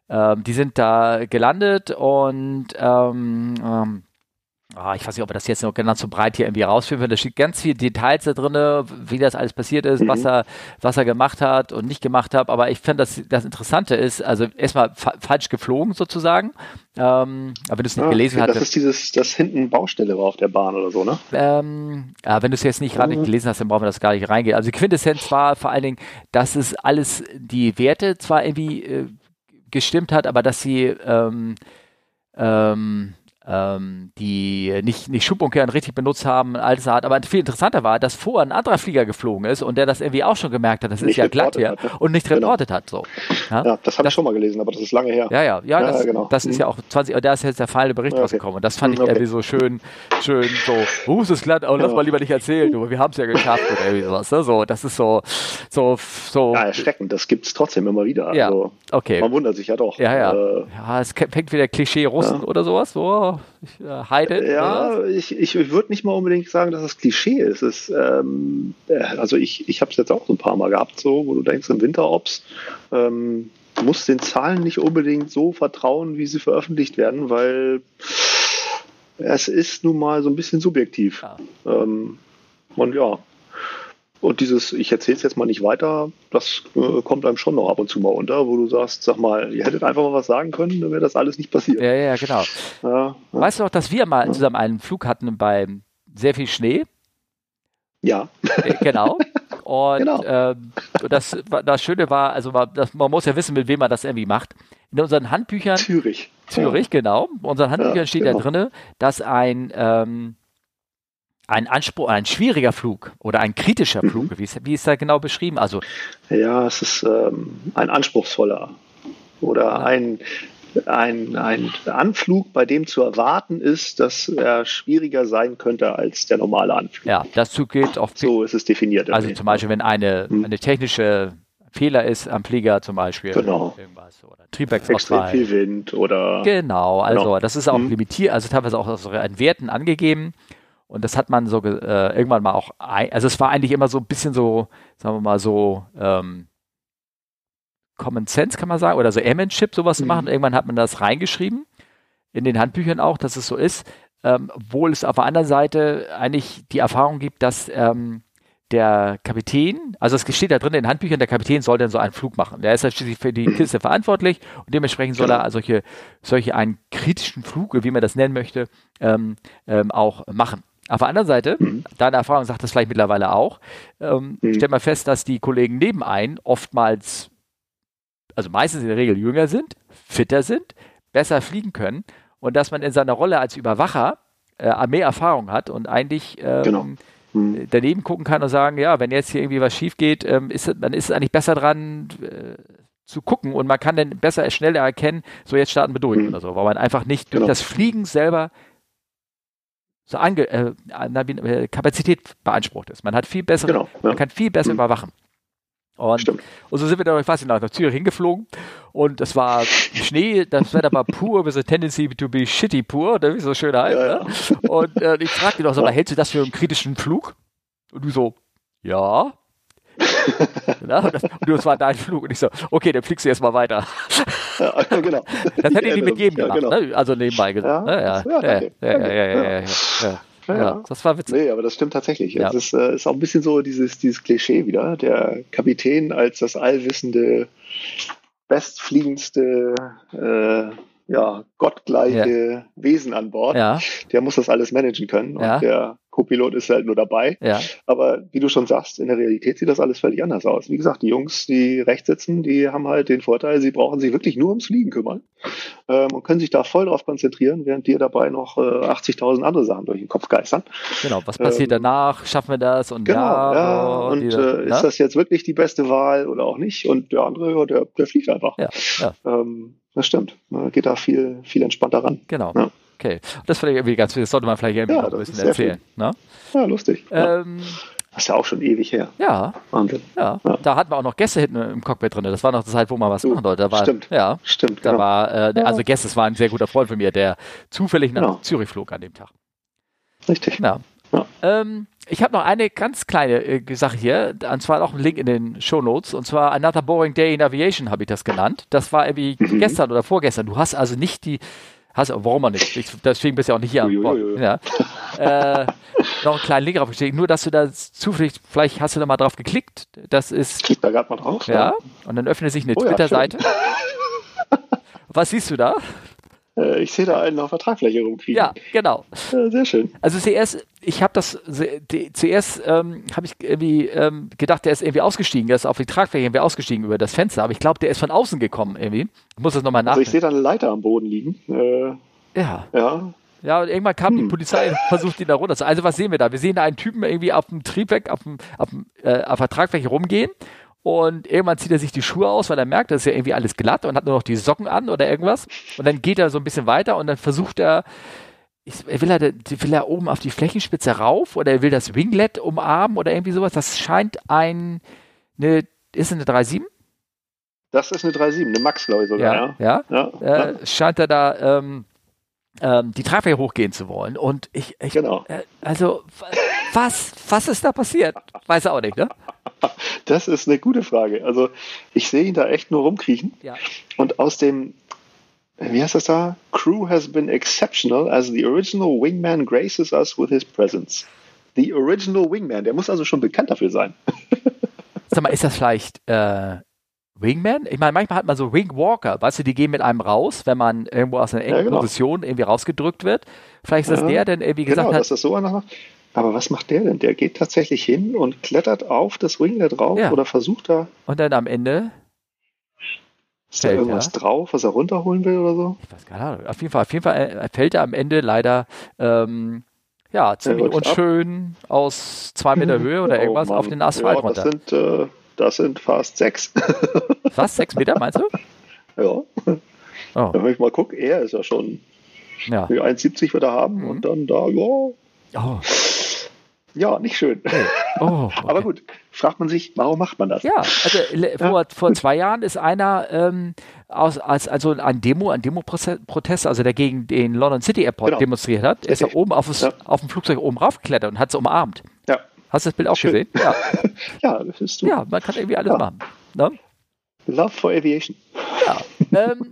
ähm, die sind da gelandet und ähm, Ah, ich weiß nicht, ob wir das jetzt noch ganz so breit hier irgendwie rausführen können. Da steht ganz viele Details da drin, wie das alles passiert ist, mhm. was, er, was er gemacht hat und nicht gemacht hat. Aber ich finde, das, das Interessante ist, also erstmal fa falsch geflogen sozusagen. Ähm, aber wenn du es nicht ah, gelesen hast. Das ist dieses, das hinten Baustelle war auf der Bahn oder so, ne? Ähm, ja, wenn du es jetzt nicht gerade mhm. gelesen hast, dann brauchen wir das gar nicht reingehen. Also die Quintessenz war vor allen Dingen, dass es alles, die Werte zwar irgendwie äh, gestimmt hat, aber dass sie ähm, ähm, ähm, die nicht, nicht Schubumkehren richtig benutzt haben, alles Art. Aber viel interessanter war, dass vorher ein anderer Flieger geflogen ist und der das irgendwie auch schon gemerkt hat, das ist ja glatt hier hat, ne? und nicht genau. reportet hat. So. Ja, ja das habe ich schon mal gelesen, aber das ist lange her. Ja, ja, ja, das, ja, genau. das ist mhm. ja auch 20, da ist jetzt der fallende Bericht okay. rausgekommen und das fand ich mhm, okay. irgendwie so schön, schön so, oh, es ist glatt, oh, lass mal lieber nicht erzählen, du, wir haben es ja geschafft oder irgendwie sowas. Ne? So, das ist so, so, so. Ja, erschreckend, das gibt es trotzdem immer wieder. Ja, also, okay. Man wundert sich ja doch. Ja, ja. Äh, ja, es fängt wieder Klischee Russen oder sowas, so, äh, Heide. Ja, ich, ich, würde nicht mal unbedingt sagen, dass es Klischee ist. Es, ähm, äh, also ich, ich habe es jetzt auch so ein paar Mal gehabt, so, wo du denkst, im Winterops ähm, muss den Zahlen nicht unbedingt so vertrauen, wie sie veröffentlicht werden, weil es ist nun mal so ein bisschen subjektiv. Ja. Ähm, und ja, und dieses, ich erzähle es jetzt mal nicht weiter, das äh, kommt einem schon noch ab und zu mal unter, wo du sagst, sag mal, ihr hättet einfach mal was sagen können, dann wäre das alles nicht passiert. Ja, ja, genau. Ja, ja. Weißt du auch, dass wir mal zusammen einen Flug hatten bei sehr viel Schnee? Ja. Äh, genau. Und genau. äh, das, das Schöne war, also war, das, man muss ja wissen, mit wem man das irgendwie macht. In unseren Handbüchern. Zürich. Zürich, ja. genau. In unseren Handbüchern ja, steht genau. da drin, dass ein, ähm, ein Anspruch, ein schwieriger Flug oder ein kritischer mhm. Flug, wie, ist, wie ist da genau beschrieben? Also, ja, es ist ähm, ein anspruchsvoller oder ja. ein ein, ein Anflug, bei dem zu erwarten ist, dass er schwieriger sein könnte als der normale Anflug. Ja, dazu geht auch. So ist es definiert. Also zum Beispiel, wenn eine, hm. eine technische Fehler ist am Flieger zum Beispiel. Genau. Irgendwas, oder Triebwerksausfall. Extrem viel Wind oder. Genau, also genau. das ist auch hm. limitiert, also teilweise auch an Werten angegeben. Und das hat man so äh, irgendwann mal auch, also es war eigentlich immer so ein bisschen so, sagen wir mal so, ähm, Common Sense, kann man sagen, oder so Airmanship, sowas mhm. zu machen. Irgendwann hat man das reingeschrieben, in den Handbüchern auch, dass es so ist. Ähm, obwohl es auf der anderen Seite eigentlich die Erfahrung gibt, dass ähm, der Kapitän, also es steht da drin in den Handbüchern, der Kapitän soll dann so einen Flug machen. Der ist ja schließlich für die mhm. Kiste verantwortlich und dementsprechend soll er solche, solche einen kritischen Flug, wie man das nennen möchte, ähm, ähm, auch machen. Auf der anderen Seite, mhm. deine Erfahrung sagt das vielleicht mittlerweile auch, ähm, mhm. stellt man fest, dass die Kollegen nebenein oftmals also meistens in der Regel jünger sind, fitter sind, besser fliegen können und dass man in seiner Rolle als Überwacher äh, mehr Erfahrung hat und eigentlich ähm, genau. hm. daneben gucken kann und sagen, ja, wenn jetzt hier irgendwie was schief geht, ähm, ist, dann ist es eigentlich besser dran äh, zu gucken und man kann dann besser, schneller erkennen, so jetzt starten wir durch hm. oder so, weil man einfach nicht genau. durch das Fliegen selber so ange, äh, äh Kapazität beansprucht ist. Man hat viel bessere, genau, ja. man kann viel besser hm. überwachen. Und, und so sind wir dann, ich weiß nicht, nach Zürich hingeflogen und es war Schnee, das Wetter war pur, with a tendency to be shitty pur, wie so schön heißt. Ja. Ne? Und äh, ich fragte doch so, ja. hältst du das für einen kritischen Flug? Und du so, ja. Ja und, das, und das war dein Flug. Und ich so, okay, dann fliegst du erstmal weiter. Ja, genau. Das hätte ich nicht mit jedem gemacht, genau. ne? also nebenbei gesagt. Ne? Ja, ja, ja, ja, das war witzig. Nee, aber das stimmt tatsächlich. Ja. Es ist, äh, ist auch ein bisschen so dieses, dieses Klischee wieder. Der Kapitän als das allwissende, bestfliegendste, äh, ja, gottgleiche ja. Wesen an Bord. Ja. Der muss das alles managen können. Und der Co-Pilot ist halt nur dabei. Ja. Aber wie du schon sagst, in der Realität sieht das alles völlig anders aus. Wie gesagt, die Jungs, die rechts sitzen, die haben halt den Vorteil, sie brauchen sich wirklich nur ums Fliegen kümmern ähm, und können sich da voll drauf konzentrieren, während dir dabei noch äh, 80.000 andere Sachen durch den Kopf geistern. Genau, was passiert ähm, danach? Schaffen wir das? Und genau, ja, ja und die, äh, ist das jetzt wirklich die beste Wahl oder auch nicht? Und der andere, der, der fliegt einfach. Ja, ja. Ähm, das stimmt. Geht da viel, viel entspannter ran. Genau. Ja. Okay. Das ganz, das sollte man vielleicht irgendwie ja, noch ein bisschen erzählen. Ne? Ja, lustig. Ähm, das ist ja auch schon ewig her. Ja. Wahnsinn. Ja. ja. Da hatten wir auch noch Gäste hinten im Cockpit drin. Das war noch die Zeit, wo man was machen wollte. War, stimmt. Ja. Stimmt. Da genau. war, äh, also Gäste, das war ein sehr guter Freund von mir, der zufällig nach genau. Zürich flog an dem Tag. Richtig. Ja. ja. Ähm, ich habe noch eine ganz kleine äh, Sache hier, und zwar auch ein Link in den Show Notes, und zwar Another Boring Day in Aviation habe ich das genannt. Das war irgendwie mhm. gestern oder vorgestern. Du hast also nicht die Hast, warum man nicht? Ich, deswegen bist du ja auch nicht hier. Uiuiui. Ja. äh, noch einen kleinen Link draufgeschickt. Nur, dass du da zufällig, vielleicht hast du da mal drauf geklickt. Das ist. Klick da gerade mal drauf. Ja. ja. Und dann öffnet sich eine oh, Twitter-Seite. Ja, Was siehst du da? Äh, ich sehe da einen auf der Tragfläche rumkriegen. Ja, genau. Ja, sehr schön. Also zuerst, ich habe das, zuerst ähm, habe ich irgendwie ähm, gedacht, der ist irgendwie ausgestiegen, der ist auf die Tragfläche irgendwie ausgestiegen über das Fenster, aber ich glaube, der ist von außen gekommen irgendwie. Ich muss das nochmal nach. Also ich sehe da eine Leiter am Boden liegen. Äh, ja. Ja. Ja, und irgendwann kam hm. die Polizei und versucht ihn da runter. Also was sehen wir da? Wir sehen da einen Typen irgendwie auf dem Triebwerk, auf, dem, auf, dem, äh, auf der Tragfläche rumgehen und irgendwann zieht er sich die Schuhe aus, weil er merkt, das ist ja irgendwie alles glatt und hat nur noch die Socken an oder irgendwas. Und dann geht er so ein bisschen weiter und dann versucht er, will er, will er oben auf die Flächenspitze rauf oder er will das Winglet umarmen oder irgendwie sowas. Das scheint ein, eine, ist es eine 3.7? Das ist eine 3.7, eine Max, glaube ich sogar. Ja, ja. ja. Äh, scheint er da ähm, ähm, die Tragfläche hochgehen zu wollen. Und ich, ich genau. Äh, also, was, was ist da passiert? Weiß er auch nicht, ne? Das ist eine gute Frage. Also, ich sehe ihn da echt nur rumkriechen. Ja. Und aus dem, wie heißt das da? Crew has been exceptional as the original wingman graces us with his presence. The original wingman, der muss also schon bekannt dafür sein. Sag mal, ist das vielleicht äh, Wingman? Ich meine, manchmal hat man so Wingwalker, weißt du, die gehen mit einem raus, wenn man irgendwo aus einer engen ja, genau. Position irgendwie rausgedrückt wird. Vielleicht ist das der, der irgendwie gesagt genau, hat. Dass das so macht. Aber was macht der denn? Der geht tatsächlich hin und klettert auf das Winglet drauf ja. oder versucht da. Und dann am Ende. Ist da irgendwas er. drauf, was er runterholen will oder so? Ich weiß keine Ahnung. Auf jeden Fall, auf jeden Fall äh, fällt er am Ende leider ähm, ja, ziemlich unschön ab. aus zwei Meter Höhe oder oh, irgendwas oh, auf den Asphalt ja, runter. Das sind, äh, das sind fast sechs. Was? Sechs Meter meinst du? Ja. Oh. Wenn ich mal gucke, er ist ja schon ja. 1,70 wird er haben mhm. und dann da, ja. Oh. Ja, nicht schön. Hey. Oh, okay. Aber gut, fragt man sich, warum macht man das? Ja, also vor, vor zwei Jahren ist einer ähm, aus, als, also ein Demo, ein Demo-Protest, also der gegen den London City Airport genau. demonstriert hat, ist er oben auf, das, ja. auf dem Flugzeug oben raufgeklettert und hat es umarmt. Ja. Hast du das Bild auch Schön. gesehen? Ja. ja, das ist du. Ja, man kann irgendwie alles ja. machen. Ne? Love for Aviation. Ja. Ähm,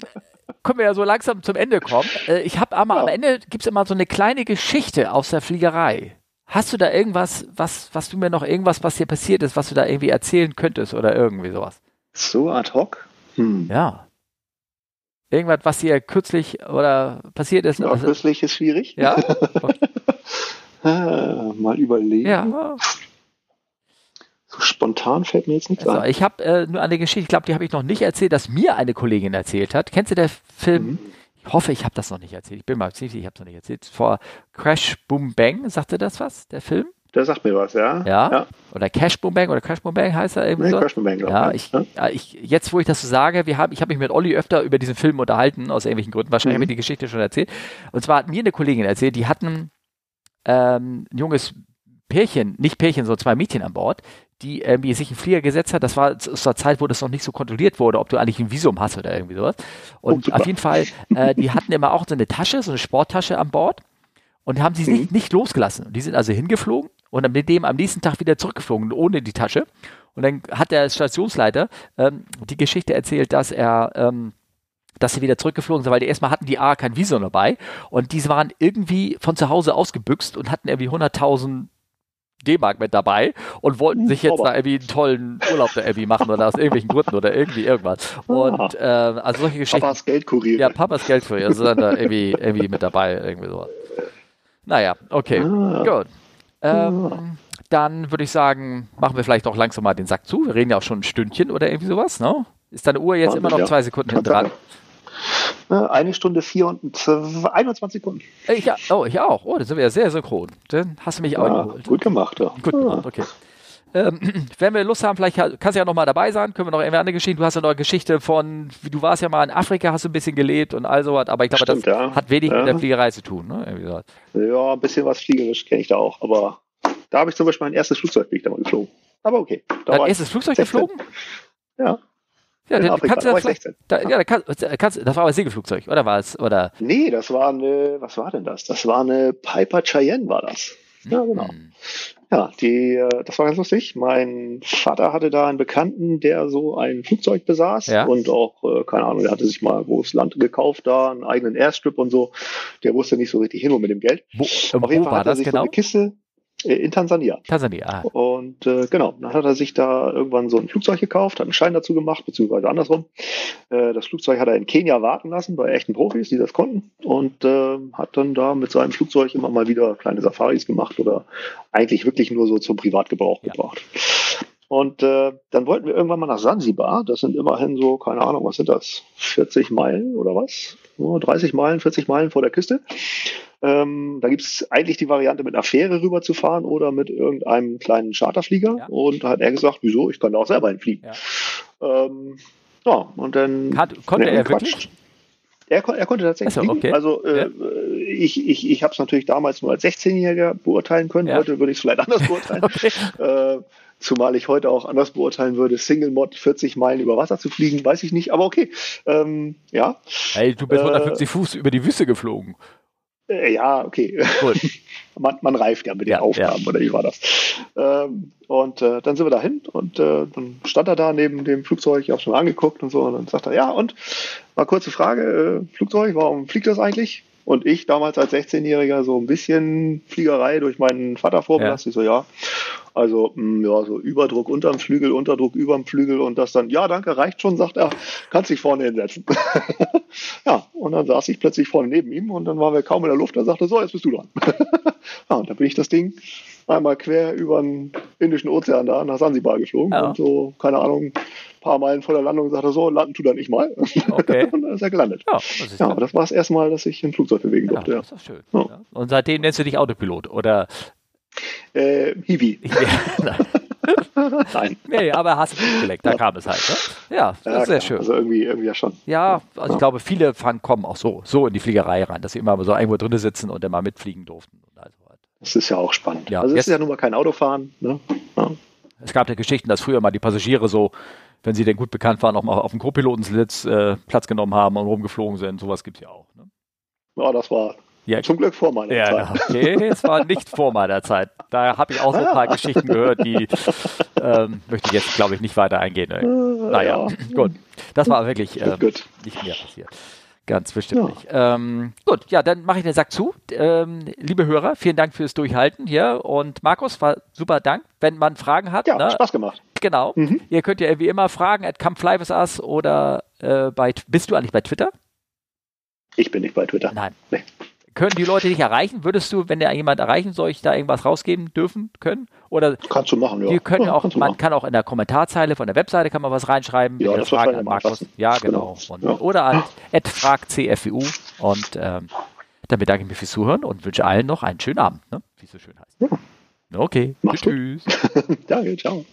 können wir ja so langsam zum Ende kommen. Äh, ich habe aber ja. am Ende gibt es immer so eine kleine Geschichte aus der Fliegerei. Hast du da irgendwas, was, was du mir noch irgendwas, was dir passiert ist, was du da irgendwie erzählen könntest oder irgendwie sowas? So ad hoc? Hm. Ja. Irgendwas, was dir kürzlich oder passiert ist? Ja, also, kürzlich ist schwierig. Ja. Ah, mal überlegen. Ja. So spontan fällt mir jetzt nichts also, ein. Ich habe äh, nur eine Geschichte, ich glaube, die habe ich noch nicht erzählt, dass mir eine Kollegin erzählt hat. Kennst du den Film? Mhm. Ich hoffe, ich habe das noch nicht erzählt. Ich bin mal ziemlich sicher, ich habe es noch nicht erzählt. Vor Crash Boom Bang, sagte das was, der Film? Der sagt mir was, ja. Ja. ja. Oder Cash Boom Bang oder Crash Boom Bang heißt er irgendwie nee, so. Crash Boom Bang, ja, ich, ja. Ich, jetzt, wo ich das so sage, wir haben, ich habe mich mit Olli öfter über diesen Film unterhalten, aus irgendwelchen Gründen. Wahrscheinlich mhm. habe ich die Geschichte schon erzählt. Und zwar hat mir eine Kollegin erzählt, die hatten ähm, ein junges Pärchen, nicht Pärchen, sondern zwei Mädchen an Bord, die irgendwie sich einen Flieger gesetzt hat. Das war zur Zeit, wo das noch nicht so kontrolliert wurde, ob du eigentlich ein Visum hast oder irgendwie sowas. Und oh, auf jeden Fall, äh, die hatten immer auch so eine Tasche, so eine Sporttasche an Bord und haben sie mhm. nicht, nicht losgelassen. Und die sind also hingeflogen und dann mit dem am nächsten Tag wieder zurückgeflogen, ohne die Tasche. Und dann hat der Stationsleiter ähm, die Geschichte erzählt, dass er ähm, dass sie wieder zurückgeflogen sind, weil die erstmal hatten die A kein Visum dabei und die waren irgendwie von zu Hause ausgebüxt und hatten irgendwie 100.000 D-Mark mit dabei und wollten sich jetzt da irgendwie einen tollen Urlaub da irgendwie machen oder aus irgendwelchen Gründen oder irgendwie irgendwas. Und äh, also solche Geschichten. Papas Geldkurier. Ja, Papas Geldkurier sind dann da irgendwie, irgendwie mit dabei, irgendwie sowas. Naja, okay, ah. gut. Ähm, ah. Dann würde ich sagen, machen wir vielleicht auch langsam mal den Sack zu. Wir reden ja auch schon ein Stündchen oder irgendwie sowas, ne? Ist deine Uhr jetzt immer noch zwei Sekunden hinten dran? Ne, eine Stunde vier und 21 Sekunden. Ich, oh, ich auch. Oh, das sind wir ja sehr synchron. Dann hast du mich auch ja, geholt. Gut gemacht, ja. Gut gemacht, okay. Ähm, wenn wir Lust haben, vielleicht kannst du ja noch mal dabei sein, können wir noch irgendwie andere Geschichten. Du hast ja noch eine Geschichte von, du warst ja mal in Afrika, hast du ein bisschen gelebt und all sowas, aber ich glaube, Stimmt, das ja. hat wenig ja. mit der Fliegerei zu tun. Ne? Ja, ein bisschen was fliegerisch kenne ich da auch, aber da habe ich zum Beispiel mein erstes Flugzeug bin ich da mal geflogen. Aber okay. Dein erstes Flugzeug 16. geflogen? Ja. Ja, den, kannst du das, da, ja, da kannst, kannst, das war aber ein Segelflugzeug, oder war es? Oder? Nee, das war eine, was war denn das? Das war eine Piper Cheyenne, war das. Ja, genau. Hm. Ja, die, äh, das war ganz lustig. Mein Vater hatte da einen Bekannten, der so ein Flugzeug besaß ja. und auch, äh, keine Ahnung, der hatte sich mal großes Land gekauft, da einen eigenen Airstrip und so. Der wusste nicht so richtig hin und mit dem Geld. Wo, Auf jeden Fall hat er sich genau? so eine Kiste, äh, in Tansania. Tansania. Ah. Und äh, genau, dann hat er sich da irgendwann so ein Flugzeug gekauft, hat einen Schein dazu gemacht, beziehungsweise andersrum. Äh, das Flugzeug hat er in Kenia warten lassen bei echten Profis, die das konnten. Und äh, hat dann da mit seinem Flugzeug immer mal wieder kleine Safaris gemacht oder eigentlich wirklich nur so zum Privatgebrauch ja. gebracht. Und äh, dann wollten wir irgendwann mal nach Sansibar. Das sind immerhin so, keine Ahnung, was sind das? 40 Meilen oder was? 30 Meilen, 40 Meilen vor der Küste. Ähm, da gibt es eigentlich die Variante, mit einer Fähre rüberzufahren oder mit irgendeinem kleinen Charterflieger. Ja. Und da hat er gesagt, wieso, ich kann da auch selber hinfliegen. Ja, ähm, ja und dann... Hat, konnte er wirklich? Er, er, konnte tatsächlich so, okay. Also äh, ja. ich, ich, ich habe es natürlich damals nur als 16-Jähriger beurteilen können. Ja. Heute würde ich es vielleicht anders beurteilen. okay. äh, zumal ich heute auch anders beurteilen würde, Single Mod 40 Meilen über Wasser zu fliegen, weiß ich nicht. Aber okay, ähm, ja. Hey, du bist 150 äh, Fuß über die Wüste geflogen. Äh, ja, okay. man, man reift ja mit den ja, Aufgaben, ja. oder wie war das? Ähm, und äh, dann sind wir dahin und äh, dann stand er da neben dem Flugzeug, ich habe schon angeguckt und so, und dann sagt er, ja, und mal kurze Frage, äh, Flugzeug, warum fliegt das eigentlich? Und ich damals als 16-Jähriger so ein bisschen Fliegerei durch meinen Vater vorbelastet. Ja. Ich so, ja. Also, mh, mm, ja, so Überdruck unterm Flügel, Unterdruck überm Flügel und das dann, ja, danke, reicht schon, sagt er, kannst dich vorne hinsetzen. ja, und dann saß ich plötzlich vorne neben ihm und dann waren wir kaum in der Luft. Er sagte, so, jetzt bist du dran. ja, und dann bin ich das Ding einmal quer über den Indischen Ozean da nach Sansibar geflogen ja. und so, keine Ahnung, paar Meilen vor der Landung sagte er so, landen tu da nicht mal. Okay. und dann ist er gelandet. Ja, das, ja, das war das erste Mal, dass ich ein Flugzeug bewegen durfte. Ja, das ist schön. Ja. Und seitdem nennst du dich Autopilot, oder? Äh, Hiwi. Nein. Nee, aber hast du geleckt, da kam es halt. Ne? Ja, das ja, ist sehr klar. schön. Also irgendwie, irgendwie ja schon. Ja, also ich glaube, viele fangen, kommen auch so, so in die Fliegerei rein, dass sie immer so irgendwo drin sitzen und dann mal mitfliegen durften. Das ist ja auch spannend. Ja, also es ist ja nun mal kein Autofahren. Ne? Ja. Es gab ja Geschichten, dass früher mal die Passagiere so wenn sie denn gut bekannt waren, auch mal auf dem Co-Pilotensitz äh, Platz genommen haben und rumgeflogen sind. Sowas gibt es ja auch. Ne? Ja, das war ja, zum Glück vor meiner ja, Zeit. Okay, es war nicht vor meiner Zeit. Da habe ich auch so ein paar Geschichten gehört, die ähm, möchte ich jetzt, glaube ich, nicht weiter eingehen. Naja, ja. gut. Das war wirklich ähm, nicht mehr passiert. Ganz bestimmt ja. nicht. Ähm, gut, ja, dann mache ich den Sack zu. Ähm, liebe Hörer, vielen Dank fürs Durchhalten hier. Und Markus, war super Dank. Wenn man Fragen hat. Ja, ne, Spaß gemacht. Genau. Mhm. Ihr könnt ja wie immer fragen at Come Fly with Us oder äh, bei, bist du eigentlich bei Twitter? Ich bin nicht bei Twitter. Nein. Nee. Können die Leute dich erreichen? Würdest du, wenn der jemand erreichen soll, ich da irgendwas rausgeben dürfen können? Oder kannst du machen, ja. Die können ja, auch, man machen. kann auch in der Kommentarzeile von der Webseite kann man was reinschreiben. Ja, das Fragen an Markus. Ja, genau. genau. Und, ja. Oder an fragcfwu und ähm, dann bedanke ich mich fürs Zuhören und wünsche allen noch einen schönen Abend, ne? wie es so schön heißt. Ja. Okay, Mach's tschüss. Danke, ciao.